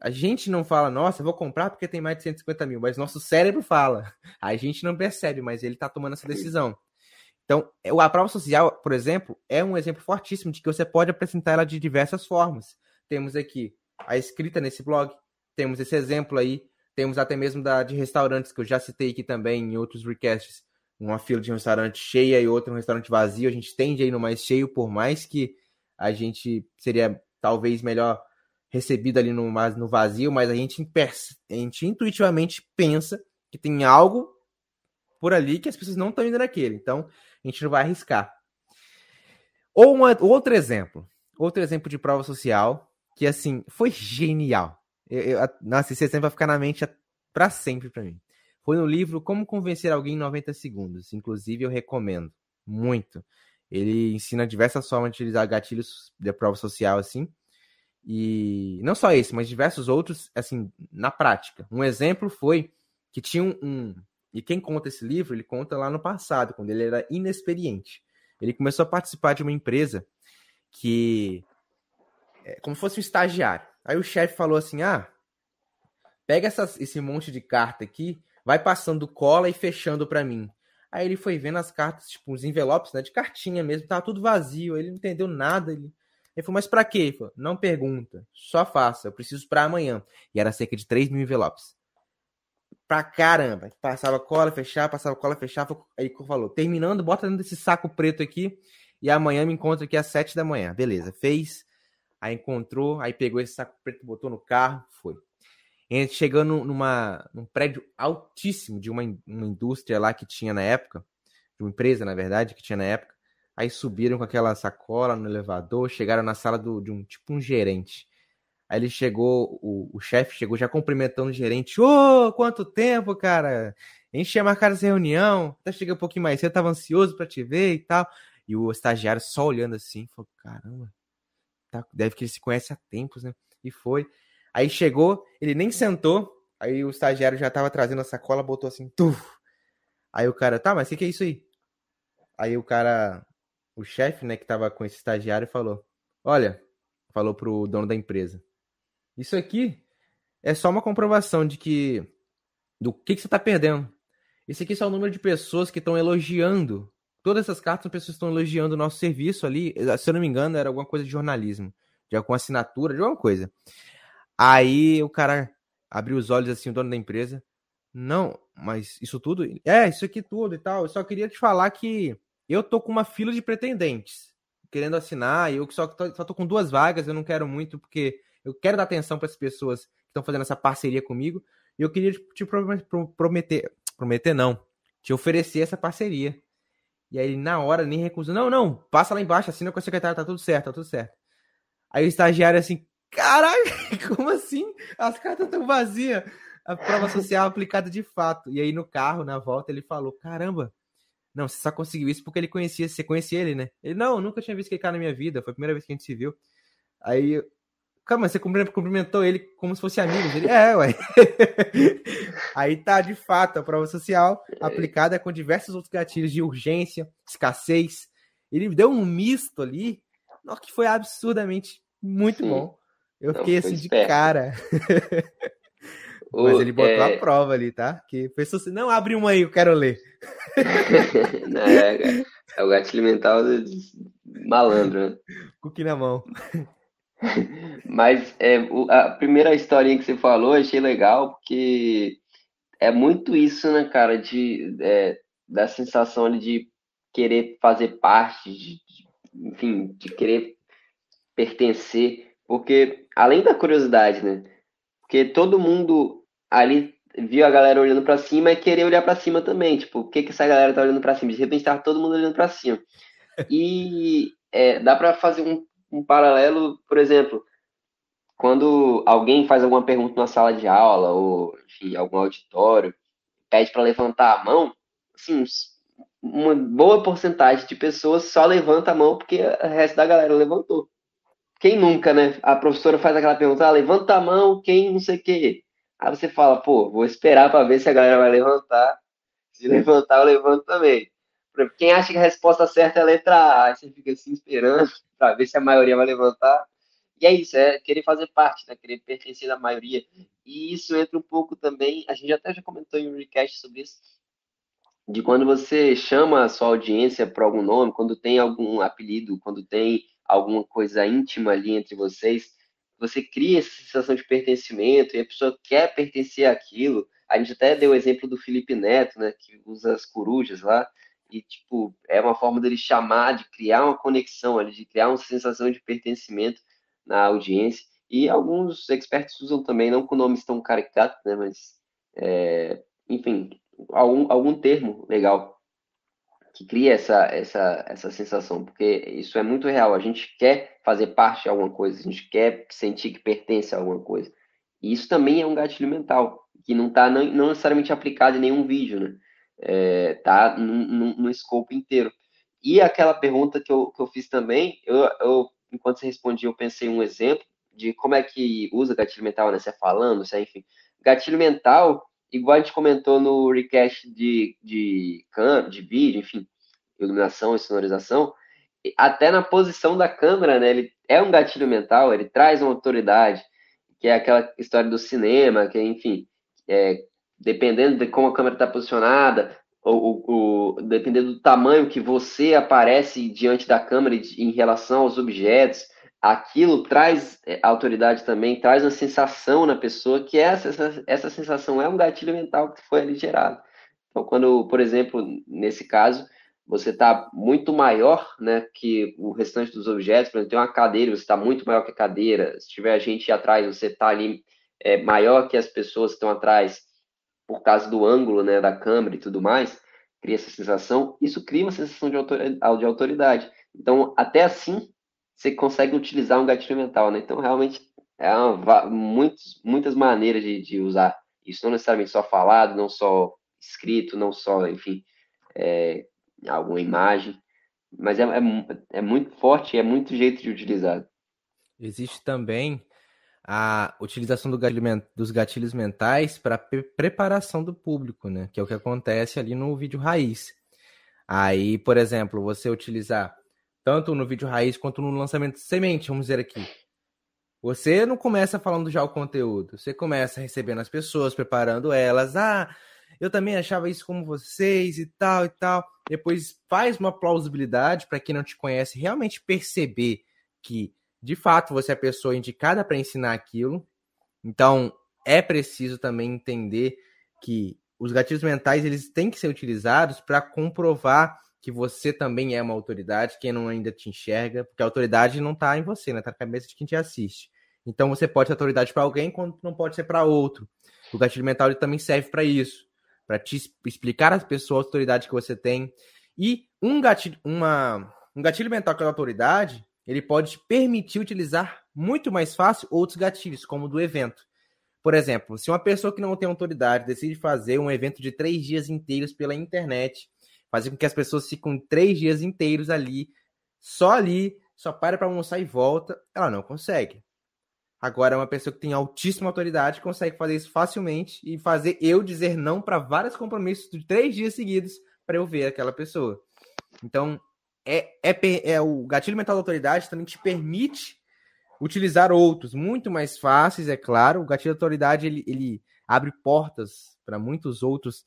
A gente não fala, nossa, vou comprar porque tem mais de 150 mil, mas nosso cérebro fala. <laughs> A gente não percebe, mas ele está tomando essa decisão. Então, a prova social, por exemplo, é um exemplo fortíssimo de que você pode apresentar ela de diversas formas. Temos aqui a escrita nesse blog, temos esse exemplo aí, temos até mesmo da de restaurantes que eu já citei aqui também em outros recasts, uma fila de um restaurante cheia e outra um restaurante vazio. A gente tende a ir no mais cheio, por mais que a gente seria talvez melhor recebido ali no, no vazio, mas a gente, a gente intuitivamente pensa que tem algo por ali que as pessoas não estão indo naquele. Então, a gente não vai arriscar. Ou uma, outro exemplo. Outro exemplo de prova social que assim, foi genial. Eu, eu, nossa, esse exemplo vai ficar na mente para sempre para mim. Foi no livro Como Convencer Alguém em 90 Segundos. Inclusive, eu recomendo muito. Ele ensina diversas formas de utilizar gatilhos de prova social, assim. E não só esse, mas diversos outros, assim, na prática. Um exemplo foi que tinha um, um. E quem conta esse livro, ele conta lá no passado, quando ele era inexperiente. Ele começou a participar de uma empresa que é, como se fosse um estagiário. Aí o chefe falou assim: ah, pega essas, esse monte de carta aqui, vai passando cola e fechando para mim. Aí ele foi vendo as cartas, tipo, os envelopes, né, de cartinha mesmo, tava tudo vazio, ele não entendeu nada. Ele, ele falou, mas pra quê? Ele falou, não pergunta, só faça, eu preciso para amanhã. E era cerca de 3 mil envelopes. Pra caramba. Passava cola, fechava, passava cola, fechava. Aí falou, terminando, bota dentro desse saco preto aqui e amanhã me encontro aqui às 7 da manhã. Beleza, fez Aí encontrou, aí pegou esse saco preto, botou no carro, foi. Chegando numa, num prédio altíssimo de uma, uma indústria lá que tinha na época, de uma empresa, na verdade, que tinha na época. Aí subiram com aquela sacola no elevador, chegaram na sala do, de um tipo um gerente. Aí ele chegou, o, o chefe chegou já cumprimentando o gerente. Ô, oh, quanto tempo, cara! A gente tinha marcado essa reunião, até cheguei um pouquinho mais cedo, tava ansioso para te ver e tal. E o estagiário só olhando assim, falou: caramba, tá, deve que ele se conhece há tempos, né? E foi. Aí chegou, ele nem sentou, aí o estagiário já tava trazendo a sacola, botou assim, tuf. Aí o cara, tá, mas o que, que é isso aí? Aí o cara, o chefe, né, que tava com esse estagiário, falou: Olha, falou pro dono da empresa, isso aqui é só uma comprovação de que. do que, que você tá perdendo. Esse aqui é só o número de pessoas que estão elogiando Todas essas cartas as pessoas estão elogiando o nosso serviço ali. Se eu não me engano, era alguma coisa de jornalismo, de alguma assinatura, de alguma coisa. Aí o cara abriu os olhos assim, o dono da empresa. Não, mas isso tudo? É, isso aqui tudo e tal. Eu só queria te falar que eu tô com uma fila de pretendentes querendo assinar. E eu só tô, só tô com duas vagas, eu não quero muito, porque eu quero dar atenção para as pessoas que estão fazendo essa parceria comigo. E eu queria te prometer, prometer não, te oferecer essa parceria. E aí ele, na hora, nem recusou. Não, não, passa lá embaixo, assina com a secretária, tá tudo certo, tá tudo certo. Aí o estagiário assim, caralho, <laughs> como assim? As cartas estão vazias. A prova social aplicada de fato. E aí no carro, na volta, ele falou, caramba, não, você só conseguiu isso porque ele conhecia, você conhecia ele, né? Ele, não, nunca tinha visto aquele cara na minha vida, foi a primeira vez que a gente se viu. Aí Calma, você cumprimentou ele como se fosse amigo. Ele, é, ué. <laughs> Aí tá, de fato, a prova social aplicada com diversos outros gatilhos de urgência, escassez. Ele deu um misto ali, que foi absurdamente muito Sim. bom. Eu fiquei assim de cara. <laughs> Mas ele botou é... a prova ali, tá? Que pensou assim, não, abre uma aí, eu quero ler. <laughs> não, é, é, o gatilho mental do malandro, né? Cookie na mão. <laughs> Mas é, a primeira historinha que você falou, achei legal, porque é muito isso, né, cara, de, é, da sensação ali de querer fazer parte, de, de, enfim, de querer pertencer, porque além da curiosidade, né, porque todo mundo ali viu a galera olhando para cima e querer olhar para cima também, tipo, o que que essa galera tá olhando para cima? De repente tá todo mundo olhando para cima. <laughs> E é, dá para fazer um, um paralelo, por exemplo, quando alguém faz alguma pergunta na sala de aula ou enfim, algum auditório, pede para levantar a mão, assim, uma boa porcentagem de pessoas só levanta a mão porque o resto da galera levantou. Quem nunca, né? A professora faz aquela pergunta, ah, levanta a mão, quem não sei o quê. Aí você fala, pô, vou esperar para ver se a galera vai levantar. Se levantar, eu levanto também. Quem acha que a resposta certa é a letra A, aí você fica assim esperando <laughs> para ver se a maioria vai levantar. E é isso, é querer fazer parte, né? querer pertencer à maioria. E isso entra um pouco também, a gente até já comentou em um recast sobre isso, de quando você chama a sua audiência por algum nome, quando tem algum apelido, quando tem alguma coisa íntima ali entre vocês, você cria essa sensação de pertencimento e a pessoa quer pertencer àquilo. A gente até deu o exemplo do Felipe Neto, né, que usa as corujas lá, e tipo, é uma forma dele chamar, de criar uma conexão ali, de criar uma sensação de pertencimento na audiência. E alguns experts usam também, não com nomes tão caricatos, né, mas, é, enfim, algum, algum termo legal que cria essa, essa, essa sensação, porque isso é muito real. A gente quer fazer parte de alguma coisa, a gente quer sentir que pertence a alguma coisa. E isso também é um gatilho mental, que não está não, não, necessariamente aplicado em nenhum vídeo, né? É, tá no, escopo inteiro. E aquela pergunta que eu, que eu fiz também, eu, eu, enquanto você respondia, eu pensei um exemplo de como é que usa gatilho mental, né? Se é falando, se é, enfim. Gatilho mental igual a gente comentou no recast de, de, de vídeo, enfim, iluminação e sonorização, até na posição da câmera, né? Ele é um gatilho mental, ele traz uma autoridade, que é aquela história do cinema, que enfim, é, dependendo de como a câmera está posicionada, ou, ou, dependendo do tamanho que você aparece diante da câmera em relação aos objetos, aquilo traz é, autoridade também, traz uma sensação na pessoa que essa, essa, essa sensação é um gatilho mental que foi ali gerado. Então, quando, por exemplo, nesse caso, você está muito maior né, que o restante dos objetos, por exemplo, tem uma cadeira, você está muito maior que a cadeira, se tiver gente atrás, você está ali é, maior que as pessoas que estão atrás, por causa do ângulo né, da câmera e tudo mais, cria essa sensação, isso cria uma sensação de autoridade. Então, até assim, você consegue utilizar um gatilho mental, né? Então, realmente, é uma, muitos, muitas maneiras de, de, usar isso, não necessariamente só falado, não só escrito, não só, enfim, é, alguma imagem, mas é, é, é muito forte é muito jeito de utilizar. Existe também a utilização do gatilho, dos gatilhos mentais para pre preparação do público, né? Que é o que acontece ali no vídeo raiz. Aí, por exemplo, você utilizar tanto no vídeo raiz quanto no lançamento de semente, vamos dizer aqui. Você não começa falando já o conteúdo, você começa recebendo as pessoas, preparando elas. Ah, eu também achava isso como vocês e tal e tal. Depois faz uma plausibilidade para quem não te conhece realmente perceber que de fato você é a pessoa indicada para ensinar aquilo. Então é preciso também entender que os gatilhos mentais eles têm que ser utilizados para comprovar que você também é uma autoridade, quem não ainda te enxerga, porque a autoridade não está em você, né? Tá na cabeça de quem te assiste. Então você pode ser autoridade para alguém quando não pode ser para outro. O gatilho mental ele também serve para isso, para te explicar às pessoas a autoridade que você tem. E um gatilho, uma, um gatilho mental que é autoridade, ele pode te permitir utilizar muito mais fácil outros gatilhos, como o do evento. Por exemplo, se uma pessoa que não tem autoridade decide fazer um evento de três dias inteiros pela internet, fazer com que as pessoas fiquem três dias inteiros ali, só ali, só para para almoçar e volta, ela não consegue. Agora, uma pessoa que tem altíssima autoridade consegue fazer isso facilmente e fazer eu dizer não para vários compromissos de três dias seguidos para eu ver aquela pessoa. Então, é, é, é o gatilho mental da autoridade também te permite utilizar outros muito mais fáceis, é claro. O gatilho da autoridade ele, ele abre portas para muitos outros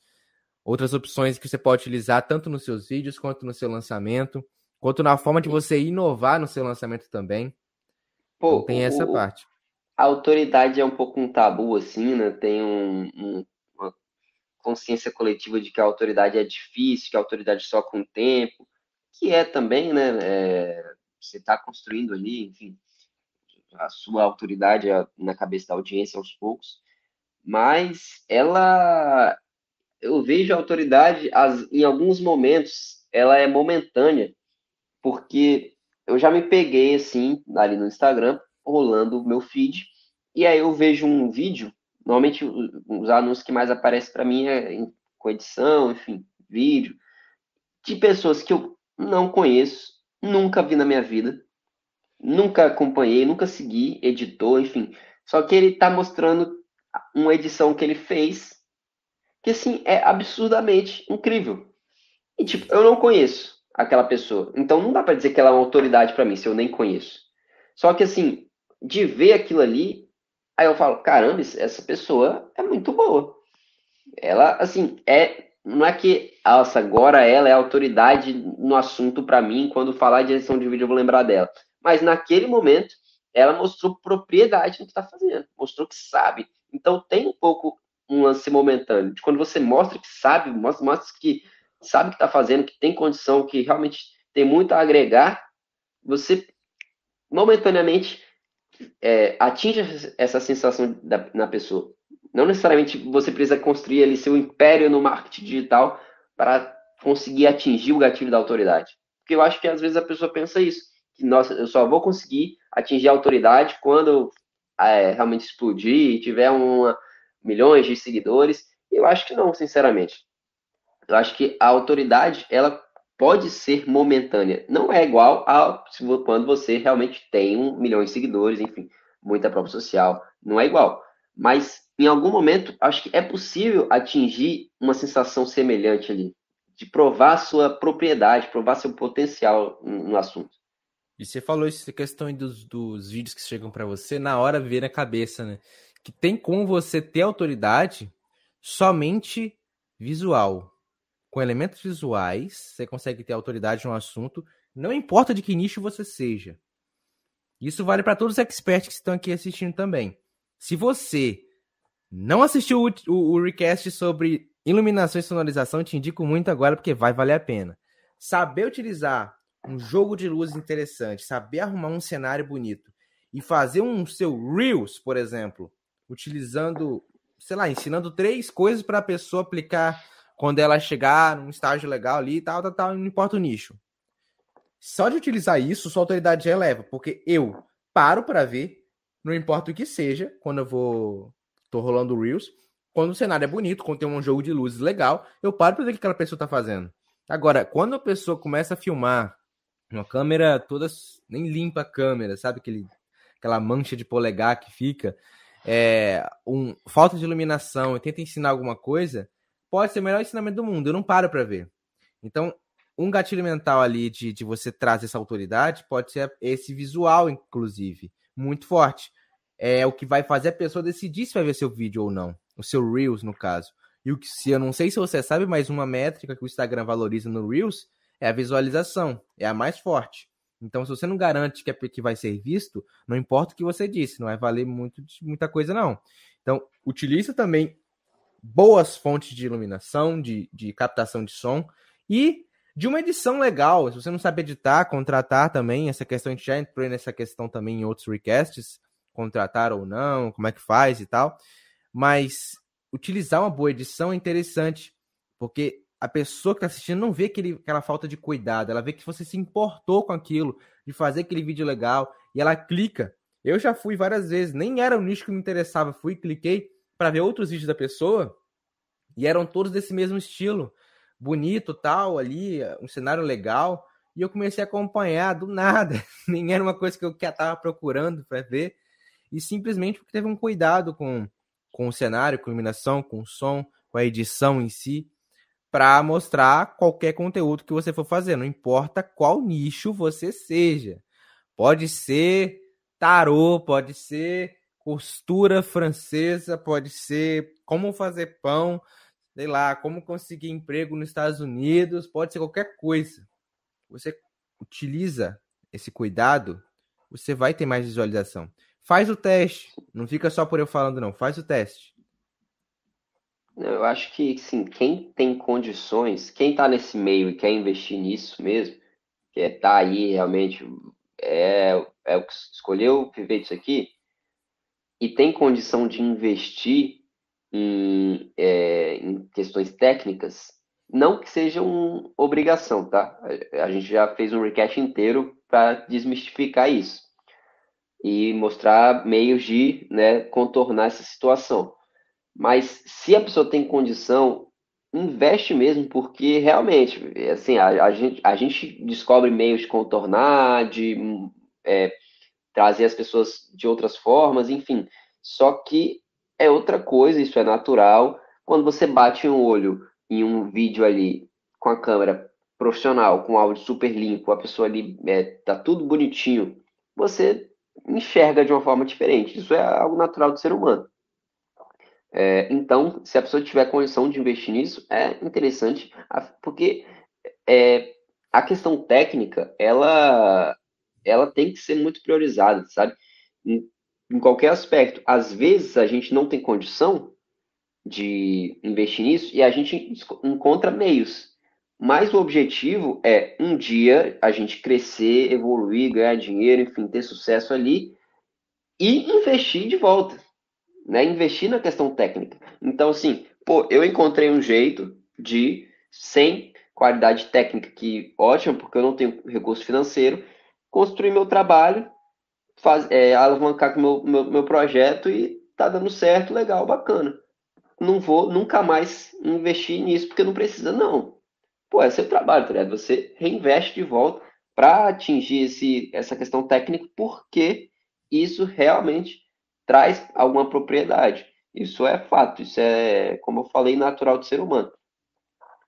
outras opções que você pode utilizar tanto nos seus vídeos quanto no seu lançamento, quanto na forma de você inovar no seu lançamento também. Pô, então, tem essa o, parte. A autoridade é um pouco um tabu, assim, né? Tem um, um, uma consciência coletiva de que a autoridade é difícil, que a autoridade só com o tempo, que é também, né? É, você está construindo ali, enfim, a sua autoridade na cabeça da audiência aos poucos, mas ela eu vejo a autoridade, as, em alguns momentos, ela é momentânea, porque eu já me peguei, assim, ali no Instagram, rolando o meu feed, e aí eu vejo um vídeo, normalmente os anúncios que mais aparecem para mim é em, com edição, enfim, vídeo, de pessoas que eu não conheço, nunca vi na minha vida, nunca acompanhei, nunca segui, editor, enfim, só que ele está mostrando uma edição que ele fez que assim é absurdamente incrível. E tipo, eu não conheço aquela pessoa, então não dá para dizer que ela é uma autoridade para mim se eu nem conheço. Só que assim, de ver aquilo ali, aí eu falo, caramba, essa pessoa é muito boa. Ela assim, é não é que nossa, agora ela é autoridade no assunto para mim, quando falar de edição de vídeo eu vou lembrar dela. Mas naquele momento, ela mostrou propriedade no que está fazendo, mostrou que sabe. Então tem um pouco um lance momentâneo. De quando você mostra que sabe, mostra, mostra que sabe o que está fazendo, que tem condição, que realmente tem muito a agregar, você momentaneamente é, atinge essa sensação da, na pessoa. Não necessariamente você precisa construir ali seu império no marketing digital para conseguir atingir o gatilho da autoridade. Porque eu acho que às vezes a pessoa pensa isso, que nossa, eu só vou conseguir atingir a autoridade quando é, realmente explodir e tiver uma, milhões de seguidores. Eu acho que não, sinceramente. Eu acho que a autoridade, ela pode ser momentânea. Não é igual a quando você realmente tem um milhão de seguidores, enfim, muita prova social. Não é igual. Mas em algum momento, acho que é possível atingir uma sensação semelhante ali, de provar sua propriedade, provar seu potencial no assunto. E você falou essa questão dos, dos vídeos que chegam para você, na hora ver na cabeça, né? que tem como você ter autoridade somente visual. Com elementos visuais, você consegue ter autoridade no assunto, não importa de que nicho você seja. Isso vale para todos os experts que estão aqui assistindo também. Se você não assistiu o, o, o sobre iluminação e sonorização, te indico muito agora porque vai valer a pena. Saber utilizar um jogo de luz interessante, saber arrumar um cenário bonito e fazer um seu Reels, por exemplo, utilizando, sei lá, ensinando três coisas para a pessoa aplicar quando ela chegar num estágio legal ali, tal, tal, tal, não importa o nicho. Só de utilizar isso, sua autoridade já eleva, porque eu paro para ver, não importa o que seja, quando eu vou tô rolando Reels, quando o cenário é bonito, quando tem um jogo de luzes legal, eu paro para ver o que aquela pessoa tá fazendo. Agora, quando a pessoa começa a filmar uma câmera toda nem limpa a câmera, sabe aquele aquela mancha de polegar que fica, é, um, falta de iluminação e tenta ensinar alguma coisa, pode ser o melhor ensinamento do mundo. Eu não paro para ver. Então, um gatilho mental ali de, de você trazer essa autoridade pode ser esse visual, inclusive, muito forte. É o que vai fazer a pessoa decidir se vai ver seu vídeo ou não. O seu Reels, no caso. E o que, se eu não sei se você sabe, mas uma métrica que o Instagram valoriza no Reels é a visualização. É a mais forte. Então, se você não garante que, é, que vai ser visto, não importa o que você disse, não vai valer muito, muita coisa, não. Então, utilize também boas fontes de iluminação, de, de captação de som e de uma edição legal. Se você não sabe editar, contratar também. Essa questão, a gente já entrou nessa questão também em outros recasts, contratar ou não, como é que faz e tal. Mas utilizar uma boa edição é interessante, porque a pessoa que está assistindo não vê aquele, aquela falta de cuidado, ela vê que você se importou com aquilo, de fazer aquele vídeo legal, e ela clica. Eu já fui várias vezes, nem era o nicho que me interessava, fui, cliquei para ver outros vídeos da pessoa, e eram todos desse mesmo estilo, bonito, tal, ali, um cenário legal, e eu comecei a acompanhar do nada, <laughs> nem era uma coisa que eu estava procurando para ver, e simplesmente porque teve um cuidado com, com o cenário, com a iluminação, com o som, com a edição em si, para mostrar qualquer conteúdo que você for fazer, não importa qual nicho você seja. Pode ser tarô, pode ser costura francesa, pode ser como fazer pão, sei lá, como conseguir emprego nos Estados Unidos, pode ser qualquer coisa. Você utiliza esse cuidado, você vai ter mais visualização. Faz o teste, não fica só por eu falando não, faz o teste. Eu acho que, sim, quem tem condições, quem está nesse meio e quer investir nisso mesmo, que é tá aí realmente, é, é o que escolheu viver disso aqui, e tem condição de investir em, é, em questões técnicas, não que seja uma obrigação, tá? A gente já fez um recast inteiro para desmistificar isso e mostrar meios de né, contornar essa situação. Mas se a pessoa tem condição, investe mesmo, porque realmente, assim, a, a gente, a gente descobre meios de contornar, de é, trazer as pessoas de outras formas, enfim. Só que é outra coisa, isso é natural. Quando você bate um olho em um vídeo ali com a câmera profissional, com áudio super limpo, a pessoa ali é, tá tudo bonitinho, você enxerga de uma forma diferente. Isso é algo natural do ser humano. É, então, se a pessoa tiver condição de investir nisso, é interessante, porque é, a questão técnica, ela, ela tem que ser muito priorizada, sabe? Em, em qualquer aspecto. Às vezes, a gente não tem condição de investir nisso e a gente encontra meios. Mas o objetivo é um dia a gente crescer, evoluir, ganhar dinheiro, enfim, ter sucesso ali e investir de volta né, investir na questão técnica. Então, assim, pô, eu encontrei um jeito de, sem qualidade técnica que ótima, porque eu não tenho recurso financeiro, construir meu trabalho, faz, é, alavancar com meu, meu, meu projeto e tá dando certo, legal, bacana. Não vou nunca mais investir nisso, porque não precisa, não. Pô, é seu trabalho, tá ligado? Você reinveste de volta para atingir esse, essa questão técnica, porque isso realmente traz alguma propriedade. Isso é fato, isso é, como eu falei, natural do ser humano.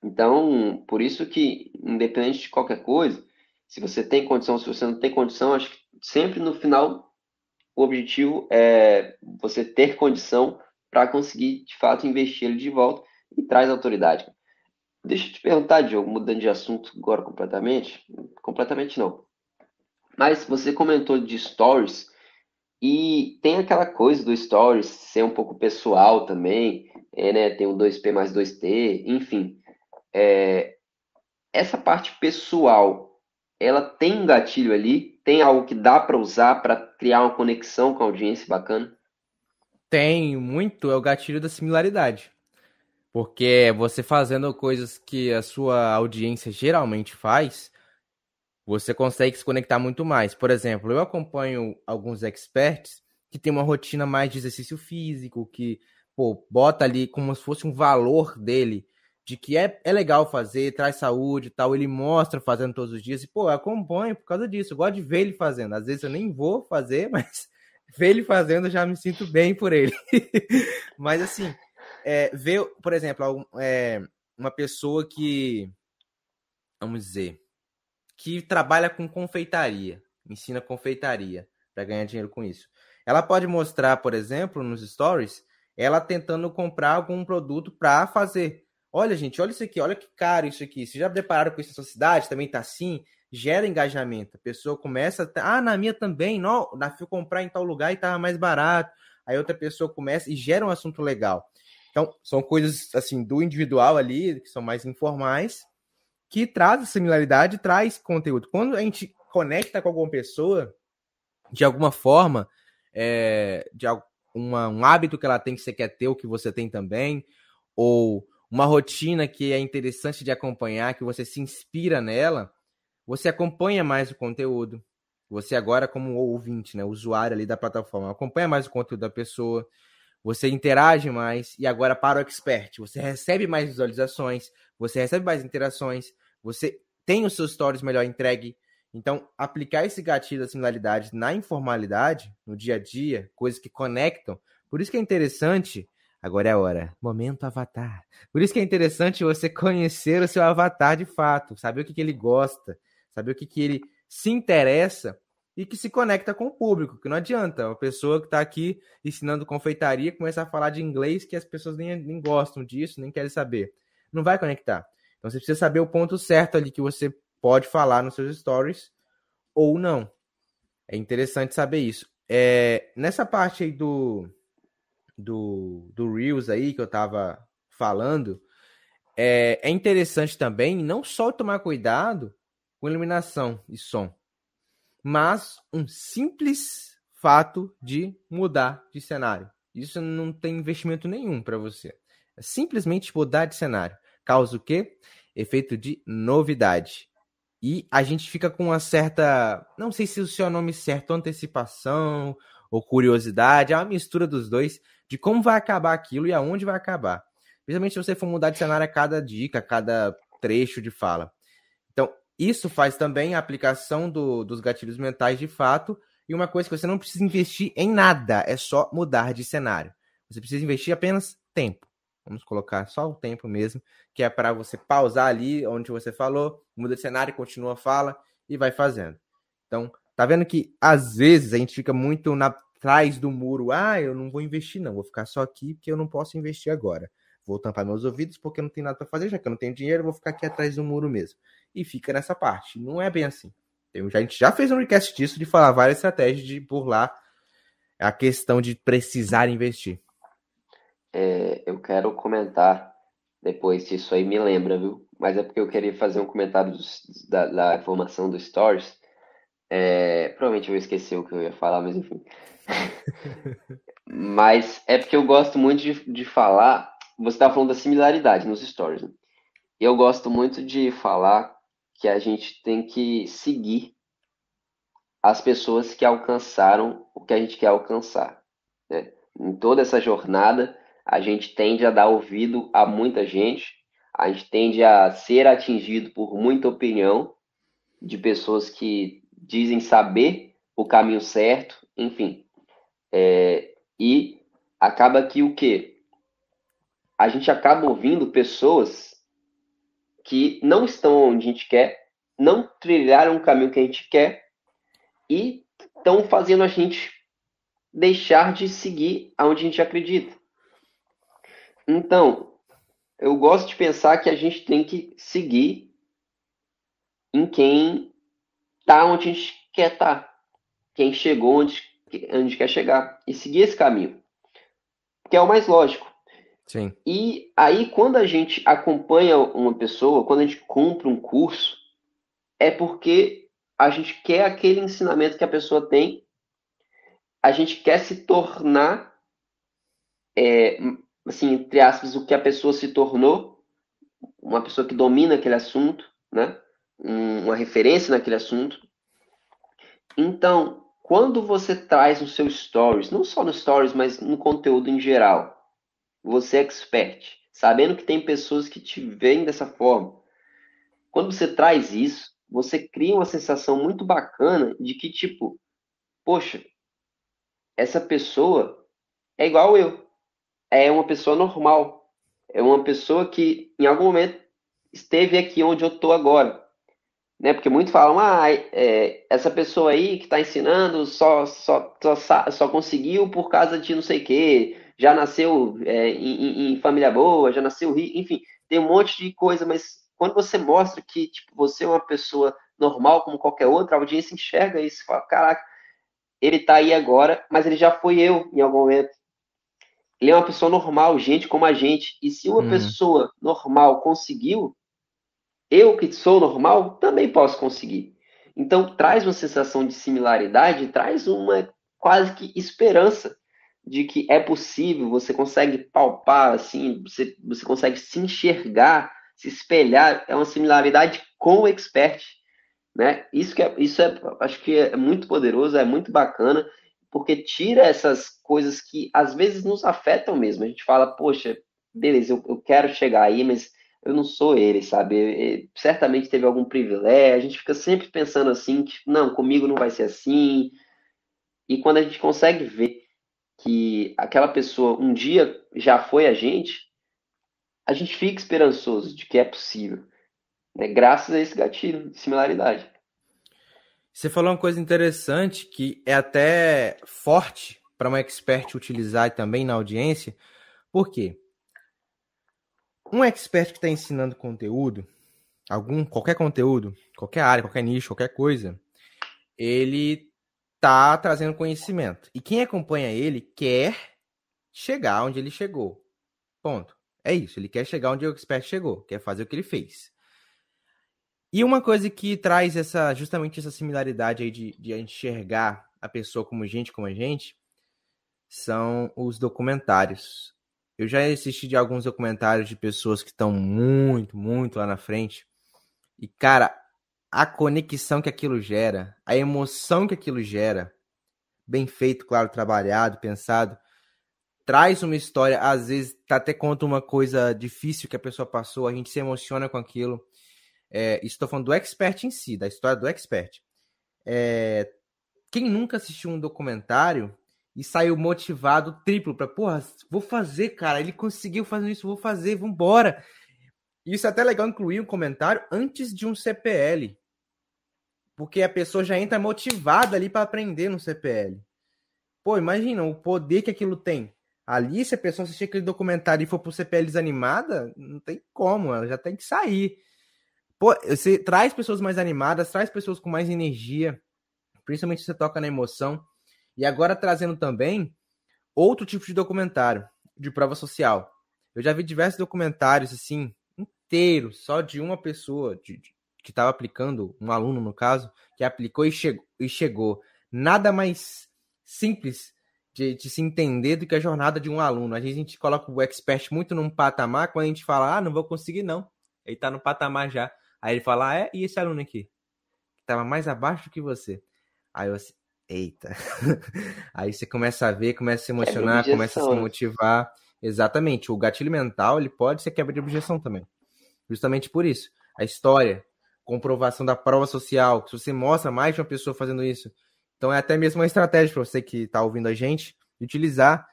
Então, por isso que, independente de qualquer coisa, se você tem condição, se você não tem condição, acho que sempre no final o objetivo é você ter condição para conseguir, de fato, investir ele de volta e traz autoridade. Deixa eu te perguntar, Diogo, mudando de assunto agora completamente. Completamente não. Mas você comentou de stories e tem aquela coisa do Stories ser um pouco pessoal também, é, né? Tem o 2P mais 2T, enfim. É, essa parte pessoal, ela tem um gatilho ali? Tem algo que dá para usar para criar uma conexão com a audiência bacana? Tem, muito. É o gatilho da similaridade. Porque você fazendo coisas que a sua audiência geralmente faz, você consegue se conectar muito mais. Por exemplo, eu acompanho alguns experts que têm uma rotina mais de exercício físico, que pô, bota ali como se fosse um valor dele, de que é, é legal fazer, traz saúde e tal. Ele mostra fazendo todos os dias. E, pô, eu acompanho por causa disso. Eu gosto de ver ele fazendo. Às vezes eu nem vou fazer, <laughs> mas ver ele fazendo eu já me sinto bem por ele. <laughs> mas, assim, é, ver, por exemplo, é, uma pessoa que, vamos dizer, que trabalha com confeitaria, ensina confeitaria para ganhar dinheiro com isso. Ela pode mostrar, por exemplo, nos stories, ela tentando comprar algum produto para fazer. Olha, gente, olha isso aqui, olha que caro isso aqui. Vocês já prepararam com isso na sua cidade? Também tá assim? Gera engajamento. A pessoa começa, a, ah, na minha também, não, na fui comprar em tal lugar e tava mais barato. Aí outra pessoa começa e gera um assunto legal. Então, são coisas assim do individual ali, que são mais informais, que traz similaridade, traz conteúdo. Quando a gente conecta com alguma pessoa, de alguma forma, é, de uma, um hábito que ela tem que você quer ter, ou que você tem também, ou uma rotina que é interessante de acompanhar, que você se inspira nela, você acompanha mais o conteúdo. Você agora, como ouvinte, né, usuário ali da plataforma, acompanha mais o conteúdo da pessoa, você interage mais, e agora para o expert, você recebe mais visualizações, você recebe mais interações, você tem os seus stories melhor entregue. Então, aplicar esse gatilho da similaridade na informalidade, no dia a dia, coisas que conectam. Por isso que é interessante. Agora é a hora. Momento avatar. Por isso que é interessante você conhecer o seu avatar de fato, saber o que, que ele gosta, saber o que, que ele se interessa e que se conecta com o público, que não adianta. Uma pessoa que está aqui ensinando confeitaria começar a falar de inglês que as pessoas nem, nem gostam disso, nem querem saber. Não vai conectar. Então você precisa saber o ponto certo ali que você pode falar nos seus stories ou não. É interessante saber isso. É, nessa parte aí do, do, do Reels aí que eu tava falando, é, é interessante também não só tomar cuidado com iluminação e som, mas um simples fato de mudar de cenário. Isso não tem investimento nenhum para você. É simplesmente mudar de cenário. Causa o quê? Efeito de novidade. E a gente fica com uma certa. Não sei se o seu nome certo, antecipação ou curiosidade. É uma mistura dos dois de como vai acabar aquilo e aonde vai acabar. Principalmente se você for mudar de cenário a cada dica, a cada trecho de fala. Então, isso faz também a aplicação do, dos gatilhos mentais de fato. E uma coisa que você não precisa investir em nada, é só mudar de cenário. Você precisa investir apenas tempo. Vamos colocar só o tempo mesmo, que é para você pausar ali onde você falou, muda de cenário, continua a fala e vai fazendo. Então, tá vendo que às vezes a gente fica muito na trás do muro. Ah, eu não vou investir não, vou ficar só aqui porque eu não posso investir agora. Vou tampar meus ouvidos porque eu não tenho nada para fazer, já que eu não tenho dinheiro, vou ficar aqui atrás do muro mesmo. E fica nessa parte. Não é bem assim. A gente já fez um request disso de falar várias estratégias de burlar a questão de precisar investir é, eu quero comentar depois se isso aí me lembra, viu? Mas é porque eu queria fazer um comentário dos, da, da, informação do Stories. É, provavelmente eu vou esquecer o que eu ia falar, mas enfim. Mas é porque eu gosto muito de, de falar. Você estava falando da similaridade nos Stories. Né? Eu gosto muito de falar que a gente tem que seguir as pessoas que alcançaram o que a gente quer alcançar. Né? Em toda essa jornada, a gente tende a dar ouvido a muita gente, a gente tende a ser atingido por muita opinião de pessoas que dizem saber o caminho certo, enfim. É, e acaba que o quê? A gente acaba ouvindo pessoas que não estão onde a gente quer, não trilharam o caminho que a gente quer e estão fazendo a gente deixar de seguir aonde a gente acredita. Então, eu gosto de pensar que a gente tem que seguir em quem está onde a gente quer estar, tá, quem chegou onde, onde quer chegar, e seguir esse caminho, que é o mais lógico. Sim. E aí, quando a gente acompanha uma pessoa, quando a gente compra um curso, é porque a gente quer aquele ensinamento que a pessoa tem, a gente quer se tornar é, assim, entre aspas, o que a pessoa se tornou, uma pessoa que domina aquele assunto, né? uma referência naquele assunto. Então, quando você traz no seu stories, não só no stories, mas no conteúdo em geral, você é expert, sabendo que tem pessoas que te veem dessa forma. Quando você traz isso, você cria uma sensação muito bacana de que, tipo, poxa, essa pessoa é igual eu é uma pessoa normal. É uma pessoa que em algum momento esteve aqui onde eu estou agora. Né? Porque muitos falam, ah, é, essa pessoa aí que está ensinando só, só, só, só conseguiu por causa de não sei o quê, já nasceu é, em, em, família boa, já nasceu rico, enfim, tem um monte de coisa, mas quando você mostra que tipo, você é uma pessoa normal como qualquer outra, a audiência enxerga isso e fala, caraca, ele está aí agora, mas ele já foi eu em algum momento. Ele é uma pessoa normal, gente como a gente. E se uma hum. pessoa normal conseguiu, eu que sou normal também posso conseguir. Então traz uma sensação de similaridade, traz uma quase que esperança de que é possível, você consegue palpar assim, você, você consegue se enxergar, se espelhar, é uma similaridade com o expert, né? Isso que é, isso é, acho que é muito poderoso, é muito bacana porque tira essas coisas que às vezes nos afetam mesmo. A gente fala, poxa, beleza, eu, eu quero chegar aí, mas eu não sou ele, sabe? certamente teve algum privilégio. A gente fica sempre pensando assim, que não, comigo não vai ser assim. E quando a gente consegue ver que aquela pessoa um dia já foi a gente, a gente fica esperançoso de que é possível, né? graças a esse gatilho de similaridade. Você falou uma coisa interessante que é até forte para um expert utilizar também na audiência. Por quê? Um expert que está ensinando conteúdo, algum qualquer conteúdo, qualquer área, qualquer nicho, qualquer coisa, ele tá trazendo conhecimento. E quem acompanha ele quer chegar onde ele chegou. Ponto. É isso. Ele quer chegar onde o expert chegou, quer fazer o que ele fez. E uma coisa que traz essa justamente essa similaridade aí de, de enxergar a pessoa como gente, como a gente, são os documentários. Eu já assisti de alguns documentários de pessoas que estão muito, muito lá na frente. E, cara, a conexão que aquilo gera, a emoção que aquilo gera, bem feito, claro, trabalhado, pensado, traz uma história, às vezes até conta uma coisa difícil que a pessoa passou, a gente se emociona com aquilo. É, estou falando do expert em si, da história do expert. É, quem nunca assistiu um documentário e saiu motivado triplo para, porra, vou fazer, cara, ele conseguiu fazer isso, vou fazer, vambora. Isso é até legal incluir um comentário antes de um CPL. Porque a pessoa já entra motivada ali para aprender no CPL. Pô, imagina o poder que aquilo tem. Ali, se a pessoa assistir aquele documentário e for pro CPL desanimada, não tem como, ela já tem que sair. Pô, você traz pessoas mais animadas, traz pessoas com mais energia, principalmente se você toca na emoção. E agora trazendo também outro tipo de documentário, de prova social. Eu já vi diversos documentários, assim, inteiros, só de uma pessoa, de, de que estava aplicando, um aluno no caso, que aplicou e chegou. E chegou. Nada mais simples de, de, se entender do que a jornada de um aluno. Às vezes a gente coloca o expert muito num patamar, quando a gente fala, ah, não vou conseguir não. Ele está no patamar já. Aí ele fala, ah, é, e esse aluno aqui? Que estava mais abaixo do que você. Aí assim, eita. <laughs> Aí você começa a ver, começa a se emocionar, começa a se motivar. Exatamente. O gatilho mental, ele pode ser quebra de objeção também. Justamente por isso. A história, comprovação da prova social, se você mostra mais de uma pessoa fazendo isso. Então é até mesmo uma estratégia para você que está ouvindo a gente, utilizar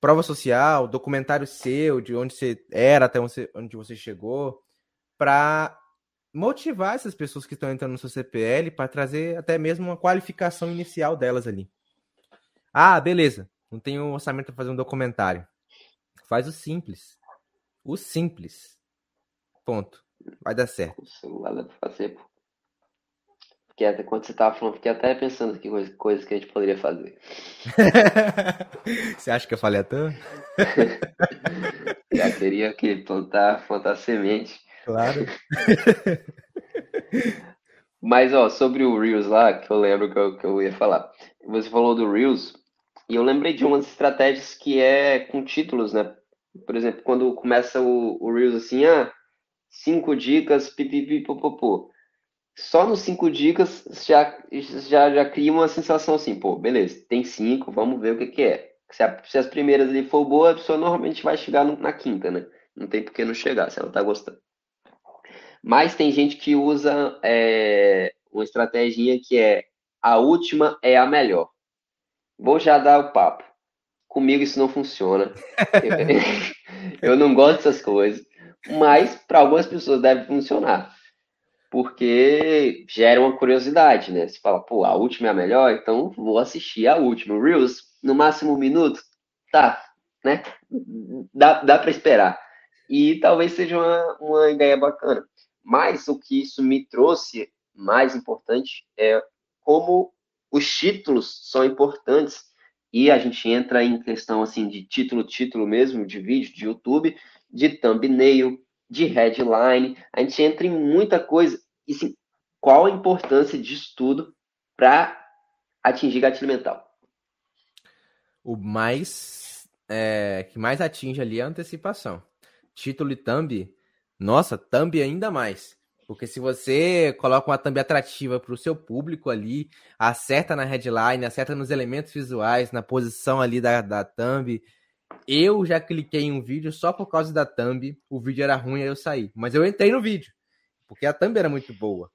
prova social, documentário seu, de onde você era até onde você chegou, para motivar essas pessoas que estão entrando no seu CPL para trazer até mesmo uma qualificação inicial delas ali. Ah, beleza. Não tenho orçamento para fazer um documentário. Faz o simples. O simples. Ponto. Vai dar certo. O celular dá pra fazer, pô. Porque até quando você tava falando, fiquei até pensando que coisas coisa que a gente poderia fazer. <laughs> você acha que eu falei até? <laughs> Já teria que plantar, plantar semente. Claro. Mas, ó, sobre o Reels lá, que eu lembro que eu, que eu ia falar. Você falou do Reels, e eu lembrei de umas estratégias que é com títulos, né? Por exemplo, quando começa o, o Reels assim, ah, cinco dicas, pipipipopopô. Só nos cinco dicas já, já, já cria uma sensação assim, pô, beleza, tem cinco, vamos ver o que, que é. Se, a, se as primeiras ali for boa, a pessoa normalmente vai chegar no, na quinta, né? Não tem por que não chegar, se ela tá gostando. Mas tem gente que usa é, uma estratégia que é a última é a melhor. Vou já dar o papo. Comigo isso não funciona. <laughs> eu, não gosto dessas coisas mas para algumas pessoas deve funcionar, porque gera uma curiosidade, né? Você fala, pô, a última é a melhor, então vou assistir a última. Reels, no máximo um minuto, tá, né? Dá, dá para esperar. E talvez seja uma, uma ideia bacana. Mas o que isso me trouxe mais importante é como os títulos são importantes e a gente entra em questão assim de título, título mesmo de vídeo de YouTube, de thumbnail, de headline, a gente entra em muita coisa. E sim, qual a importância disso tudo para atingir gatilho mental? O mais é, que mais atinge ali é a antecipação. Título e thumb, nossa, thumb ainda mais. Porque se você coloca uma thumb atrativa para o seu público ali, acerta na headline, acerta nos elementos visuais, na posição ali da, da thumb, eu já cliquei em um vídeo só por causa da thumb. O vídeo era ruim, aí eu saí. Mas eu entrei no vídeo, porque a thumb era muito boa.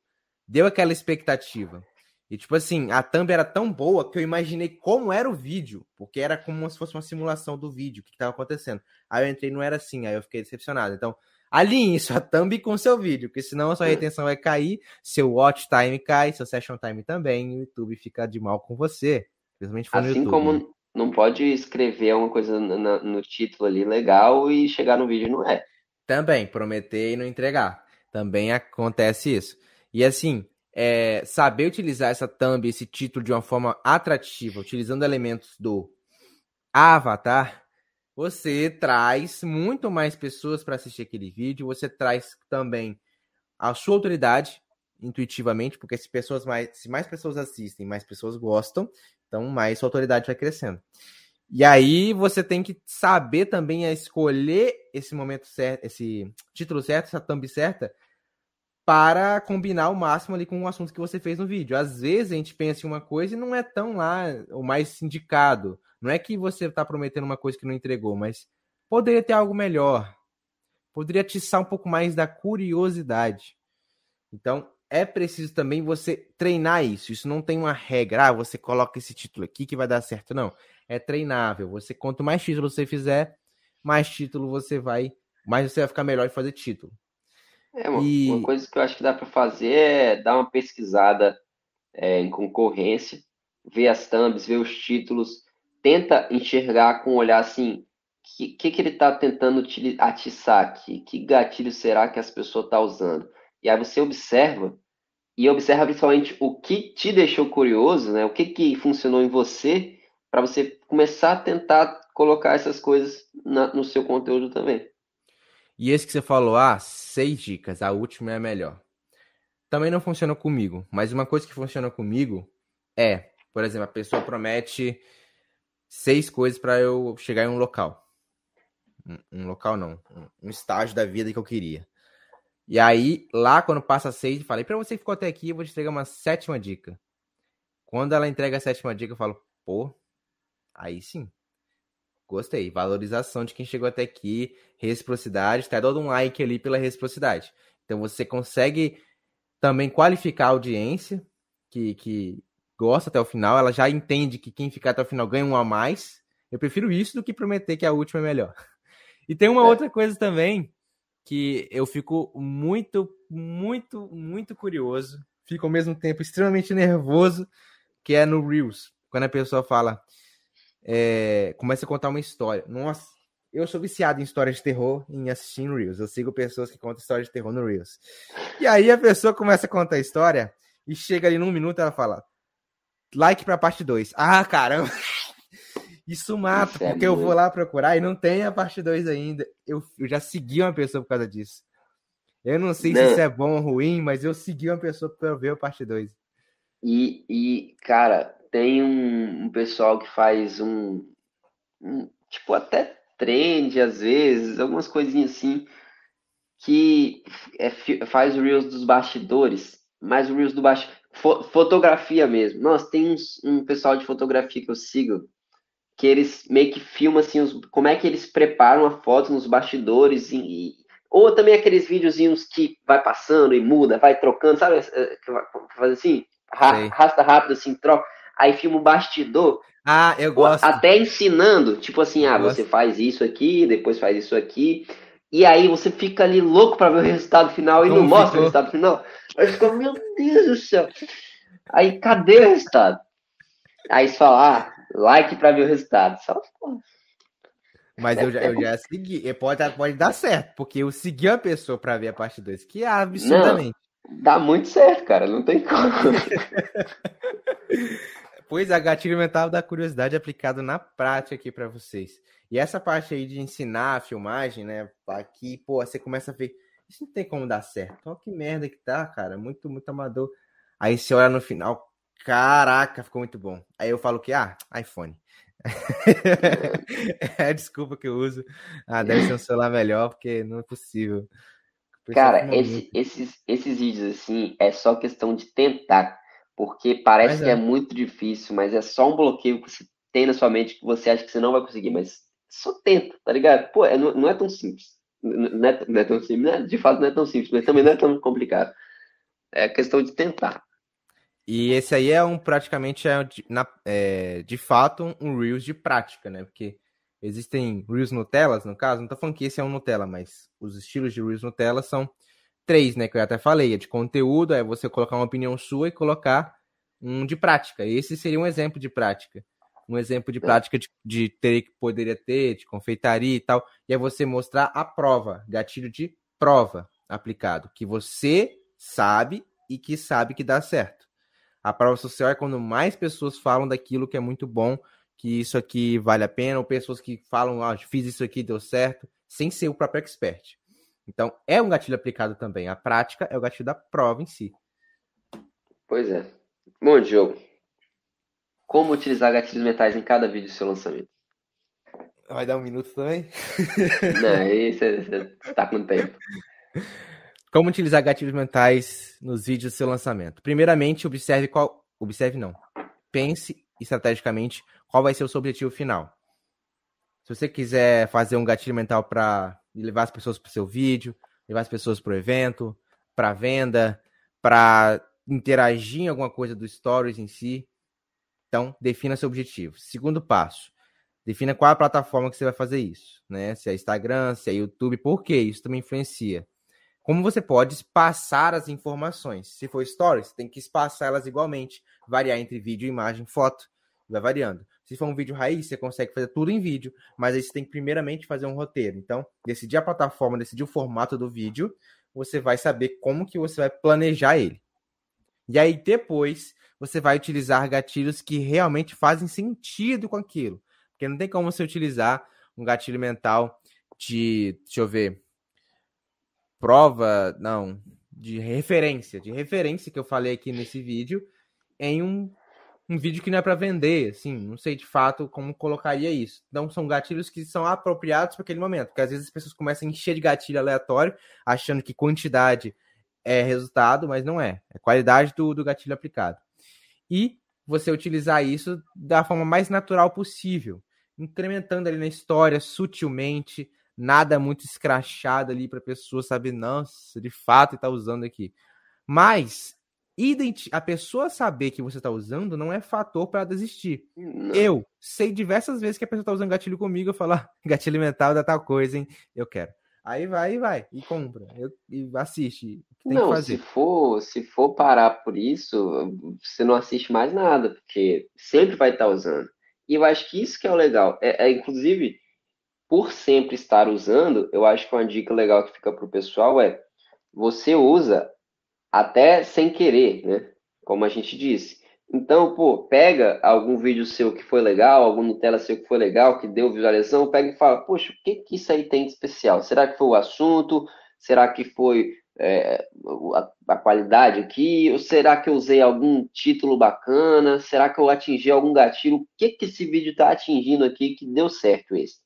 Deu aquela expectativa. E tipo assim, a thumb era tão boa que eu imaginei como era o vídeo, porque era como se fosse uma simulação do vídeo, o que estava acontecendo. Aí eu entrei não era assim, aí eu fiquei decepcionado. Então, alinhe <laughs> sua thumb com seu vídeo, porque senão a sua retenção vai cair, seu watch time cai, seu session time também, e o YouTube fica de mal com você. Principalmente assim como não pode escrever uma coisa no, no título ali legal e chegar no vídeo não é. Também, prometer e não entregar. Também acontece isso. E assim, é, saber utilizar essa thumb, esse título de uma forma atrativa, utilizando elementos do avatar, você traz muito mais pessoas para assistir aquele vídeo, você traz também a sua autoridade intuitivamente, porque se pessoas mais, se mais pessoas assistem, mais pessoas gostam, então mais sua autoridade vai crescendo. E aí você tem que saber também a escolher esse momento certo, esse título certo, essa thumb certa, para combinar o máximo ali com o assunto que você fez no vídeo. Às vezes a gente pensa em uma coisa e não é tão lá o mais indicado. Não é que você está prometendo uma coisa que não entregou, mas poderia ter algo melhor. Poderia atiçar um pouco mais da curiosidade. Então, é preciso também você treinar isso. Isso não tem uma regra. Ah, você coloca esse título aqui que vai dar certo. Não. É treinável. Você, quanto mais título você fizer, mais título você vai. Mais você vai ficar melhor de fazer título. É, uma, e... uma coisa que eu acho que dá para fazer é dar uma pesquisada é, em concorrência, ver as thumbs, ver os títulos, tenta enxergar com um olhar assim, o que, que, que, ele está tentando atiçar aqui? Que gatilho será que as pessoas estão tá usando? E aí você observa, e observa principalmente o que te deixou curioso, né? o que, que funcionou em você, para você começar a tentar colocar essas coisas na, no seu conteúdo também. E esse que você falou, ah, seis dicas, a última é a melhor. Também não funciona comigo, mas uma coisa que funciona comigo é, por exemplo, a pessoa promete seis coisas para eu chegar em um local. Um, um local não, um, estágio da vida que eu queria. E aí, lá quando passa seis, eu falei, para você que ficou até aqui, eu vou te entregar uma sétima dica. Quando ela entrega a sétima dica, eu falo, pô, aí sim. Gostei. Valorização de quem chegou até aqui, reciprocidade, tá dando um like ali pela reciprocidade. Então você consegue também qualificar a audiência que, que gosta até o final, ela já entende que quem ficar até o final ganha um a mais. Eu prefiro isso do que prometer que a última é melhor. <laughs> E tem uma é. outra coisa também que eu fico muito, muito, muito curioso, fico ao mesmo tempo extremamente nervoso, que é no Reels. Quando a pessoa fala, é, começa a contar uma história. Nossa, eu sou viciado em histórias de terror em assistir no Reels. Eu sigo pessoas que contam histórias de terror no Reels. E aí a pessoa começa a contar a história e chega ali num minuto ela fala: like pra parte 2. Ah, caramba! Isso mata, Isso é porque eu vou lá procurar e não tem a parte 2 ainda. Eu, eu, já segui uma pessoa por causa disso. Eu não sei não. se isso é bom ou ruim, mas eu segui uma pessoa para ver a parte 2. E, e, cara, tem um, um pessoal que faz um, um, Tipo, até trend às vezes, algumas coisinhas assim, que é, faz o Reels dos bastidores, mas o Reels do bastidor fotografia mesmo. Nossa, tem uns, um pessoal de fotografia que eu sigo que eles meio que filmam assim os, como é que eles preparam a foto nos bastidores e, e, ou também aqueles videozinhos que vai passando e muda, vai trocando, sabe? É, que faz assim, arrasta rápido assim, troca, aí filma o bastidor. Ah, eu gosto. Até ensinando, tipo assim, ah, você faz isso aqui, depois faz isso aqui. E aí você fica ali louco para ver o <laughs> resultado final e Como não ficou? mostra o resultado final. Aí fica, meu Deus do céu. Aí cadê o resultado? Aí você fala, ah, like para ver o resultado. Só, Mas eu já, eu já segui. Pode, pode dar certo, porque eu segui a pessoa para ver a parte 2, que é absurdamente. Não, dá muito certo, cara. Não tem como. <laughs> pois a gatilho mental da curiosidade aplicado na prática aqui para vocês. E essa parte aí de ensinar a filmagem, né? Aqui, pô, você começa a ver. Isso não tem como dar certo. Olha que merda que tá, cara. Muito, muito amador. Aí você olha no final, caraca, ficou muito bom. Aí eu falo que, ah, iPhone. <laughs> é a desculpa que eu uso. Ah, deve ser um celular melhor, porque não é possível. Cara, esse, esses, esses vídeos assim é só questão de tentar, porque parece é. que é muito difícil, mas é só um bloqueio que você tem na sua mente que você acha que você não vai conseguir, mas só tenta, tá ligado? Pô, é, não, não, é tão simples. Não é, não é tão simples, né? de fato não é tão simples, mas também não é tão complicado. É questão de tentar. E esse aí é um praticamente é, na, é, de fato um Reels de prática, né? Porque Existem Reels Nutellas, no caso, não tô falando que esse é um Nutella, mas os estilos de Reels Nutella são três, né? Que eu até falei, é de conteúdo, é você colocar uma opinião sua e colocar um de prática. Esse seria um exemplo de prática. Um exemplo de prática de, de ter que poderia ter, de confeitaria e tal. E é você mostrar a prova, gatilho de prova aplicado, que você sabe e que sabe que dá certo. A prova social é quando mais pessoas falam daquilo que é muito bom, que isso aqui vale a pena, ou pessoas que falam, ah, fiz isso aqui, deu certo, sem ser o próprio expert. Então, é um gatilho aplicado também. A prática é o gatilho da prova em si. Pois é. Bom, Diogo. Como utilizar gatilhos mentais em cada vídeo do seu lançamento? Vai dar um minuto também? Não, aí você está com tempo. Como utilizar gatilhos mentais nos vídeos do seu lançamento? Primeiramente, observe qual. Observe não. Pense estrategicamente qual vai ser o seu objetivo final. Se você quiser fazer um gatilho mental para levar as pessoas para o seu vídeo, levar as pessoas para o evento, para venda, para interagir em alguma coisa do Stories em si, então defina seu objetivo. Segundo passo, defina qual a plataforma que você vai fazer isso, né? Se é Instagram, se é YouTube, por quê? Isso também influencia como você pode espaçar as informações. Se for stories, tem que espaçar elas igualmente, variar entre vídeo, imagem, foto, vai variando. Se for um vídeo raiz, você consegue fazer tudo em vídeo, mas aí você tem que primeiramente fazer um roteiro. Então, decidir a plataforma, decidir o formato do vídeo, você vai saber como que você vai planejar ele. E aí depois você vai utilizar gatilhos que realmente fazem sentido com aquilo. Porque não tem como você utilizar um gatilho mental de, deixa eu ver, prova, não, de referência, de referência que eu falei aqui nesse vídeo, em um, um vídeo que não é para vender, assim, não sei de fato como colocaria isso. Então são gatilhos que são apropriados para aquele momento, porque às vezes as pessoas começam a encher de gatilho aleatório, achando que quantidade é resultado, mas não é. É qualidade do, do gatilho aplicado. E você utilizar isso da forma mais natural possível, incrementando ali na história sutilmente, nada muito escrachado ali para a pessoa saber, nossa, de fato está usando aqui. Mas a pessoa saber que você está usando não é fator para desistir. Não. Eu sei diversas vezes que a pessoa está usando gatilho comigo, eu falo, ah, gatilho mental da tal coisa, hein? Eu quero. Aí vai e vai, e compra, eu, e assiste. Não, se for, se for parar por isso, você não assiste mais nada, porque sempre vai estar tá usando. E eu acho que isso que é o legal. É, é inclusive, por sempre estar usando, eu acho que uma dica legal que fica para o pessoal é você usa até sem querer, né? Como a gente disse. Então, pô, pega algum vídeo seu que foi legal, algum Nutella seu que foi legal, que deu visualização, pega e fala, poxa, o que, que isso aí tem de especial? Será que foi o assunto? Será que foi é, a, a, qualidade aqui? Ou será que eu usei algum título bacana? Será que eu atingi algum gatilho? O que, que esse vídeo está atingindo aqui que deu certo esse?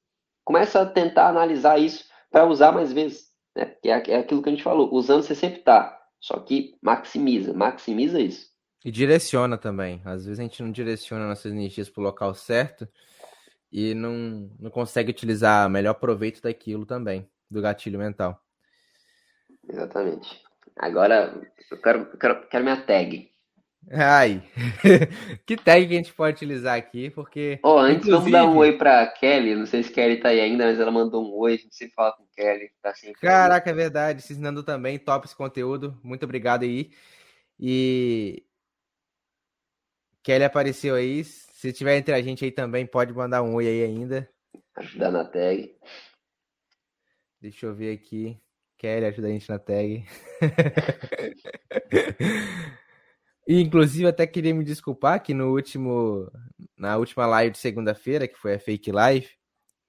começa a tentar analisar isso para usar mais vezes. Né? É, é aquilo que a gente falou, usando você sempre está, só que maximiza, maximiza isso. E direciona também. Às vezes a gente não direciona nossas energias para o local certo e não, não consegue utilizar melhor proveito daquilo também, do gatilho mental. Exatamente. Agora eu quero, eu quero, quero minha tag. Ai, <laughs> que tag que a gente pode utilizar aqui, porque. Oh, antes inclusive... vamos dar um oi pra Kelly. Não sei se Kelly tá aí ainda, mas ela mandou um oi. A gente sempre fala com Kelly. Tá sempre Caraca, é verdade. Se ensinando também, top esse conteúdo. Muito obrigado aí. E. Kelly apareceu aí. Se tiver entre a gente aí também, pode mandar um oi aí ainda. Ajudar na tag. Deixa eu ver aqui. Kelly, ajuda a gente na tag. <laughs> E, inclusive, até queria me desculpar que no último, na última live de segunda-feira, que foi a fake live,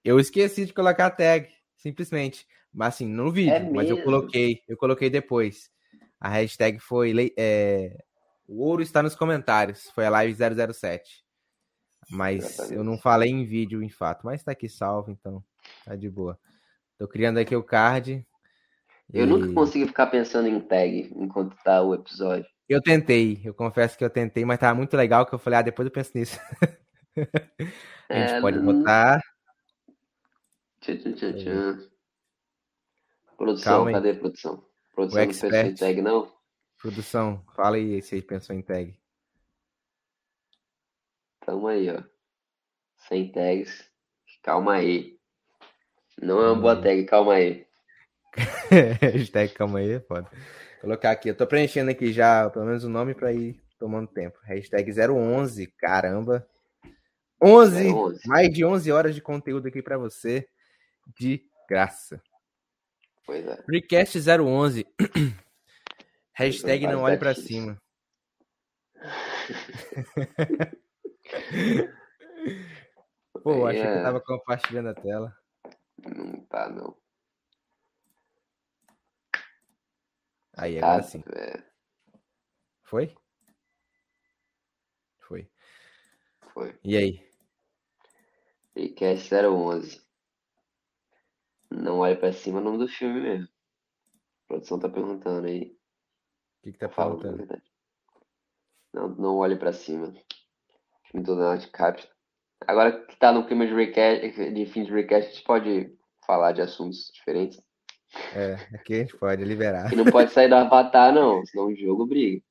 eu esqueci de colocar a tag, simplesmente. Mas assim, no vídeo, é mas eu coloquei, eu coloquei depois. A hashtag foi é, o ouro está nos comentários, foi a live 007. Mas Exatamente. eu não falei em vídeo, em fato, mas tá aqui salvo, então tá de boa. Tô criando aqui o card. Eu e... nunca consigo ficar pensando em tag enquanto tá o episódio. Eu tentei, eu confesso que eu tentei, mas tava muito legal que eu falei, ah, depois eu penso nisso. <laughs> a gente é, pode botar. Tchau, tchau, tchau, tchau. Produção, cadê a produção? Produção não em tag, não? Produção, fala aí se aí pensou em tag. Tamo aí, ó. Sem tags. Calma aí. Não é uma boa tag, calma aí. <laughs> Hashtag calma aí, é foda. Vou colocar aqui, eu tô preenchendo aqui já, pelo menos o nome pra ir tomando tempo. Hashtag 011, caramba. 11, 011. mais de 11 horas de conteúdo aqui pra você, de graça. Pois é. Recast 011. <clears throat> Hashtag não olhe pra cima. <laughs> Pô, achei que é- eu tava compartilhando a tela. Não tá, não. Aí, Tá, agora sim. é, Foi? Foi. foi. E aí? Recast 011. Não olhe pra cima é o nome do filme mesmo. A produção tá perguntando aí. O que, que tá na faltando? Não, não olhe pra cima. Filme do Leonardo DiCaprio. Agora que tá no clima de, recast, de fim de recast, a gente pode falar de assuntos diferentes. É, aqui a gente pode liberar. E não pode sair do Avatar, não, senão o jogo briga.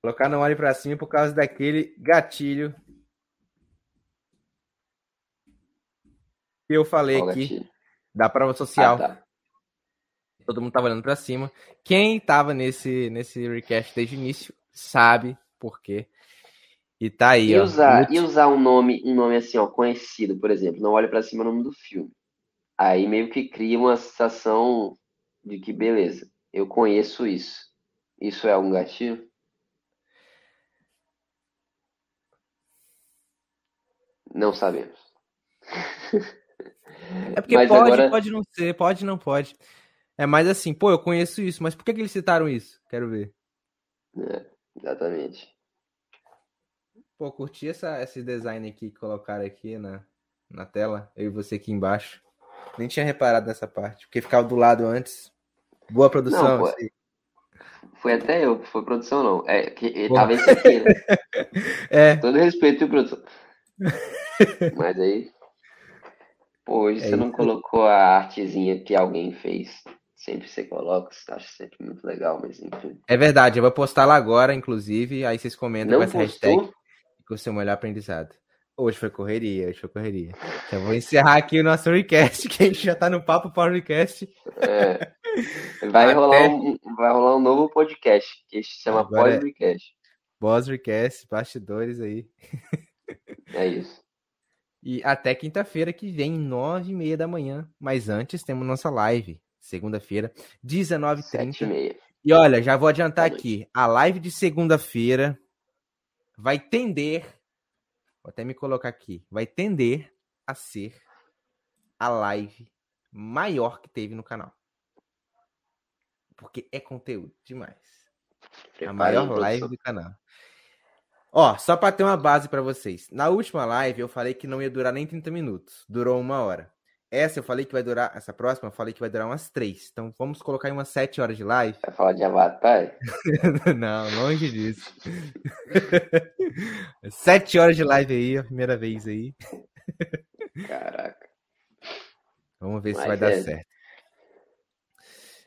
Colocar não olhe pra cima por causa daquele gatilho que eu falei Qual aqui gatilho? da prova social. Ah, tá. Todo mundo tava olhando pra cima. Quem tava nesse, nesse recast desde o início sabe por quê. E tá aí, E ó. usar, e usar um nome, um nome assim, ó, conhecido, por exemplo, não olhe pra cima o nome do filme. Aí meio que cria uma sensação de que, beleza, eu conheço isso. Isso é um gatilho? Não sabemos. É porque Mas pode, agora- pode não ser, pode não pode. É mais assim, pô, eu conheço isso, mas por que, que eles citaram isso? Quero ver. Exatamente. Pô, curti essa, esse design aqui que colocaram aqui na, na tela. Eu e você aqui embaixo. Nem tinha reparado nessa parte, porque ficava do lado antes. Boa produção. Não, aí. Foi até eu, foi produção não. É que ele Porra. tava esse aqui, né? É, Todo respeito, produção? <laughs> Mas aí. Pô, hoje É você não isso. colocou a artezinha que alguém fez. Sempre você coloca, você acha sempre muito legal, mas enfim. é verdade. Eu vou postar lá agora, inclusive. Aí vocês comentam Não com essa hashtag com o seu melhor aprendizado. Hoje foi correria, hoje foi correria. Já vou encerrar aqui o nosso recast, <laughs> que a gente já tá no papo para o recast. É. Vai, Até- rolar um, vai rolar um novo podcast, que se chama Agora é- Recast, bastidores aí. <laughs> É isso. E até quinta-feira que vem, nove e meia da manhã. Mas antes temos nossa live, segunda-feira, 19h30. Sete e olha, já vou adiantar Boa aqui. A live de segunda-feira vai tender. Vou até me colocar aqui. Vai tender a ser a live maior que teve no canal. Porque é conteúdo demais. A maior live do canal. Ó, só pra ter uma base pra vocês. Na última live eu falei que não ia durar nem 30 minutos. Durou uma hora. Essa eu falei que vai durar. Essa próxima eu falei que vai durar umas três. Então vamos colocar em umas 7 horas de live. Vai falar de Avatar? <laughs> não, longe disso. <laughs> Sete horas de live aí, a primeira vez aí. Caraca. Vamos ver se Mas vai dar é. certo.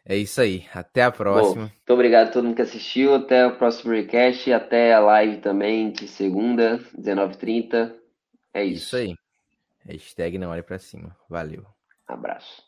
É isso aí. Até a próxima. Bom, muito obrigado a todo mundo que assistiu. Até o próximo recast. Até a live também de segunda, 19h30. É isso. isso aí. Hashtag não olhe pra cima. Valeu. Abraço.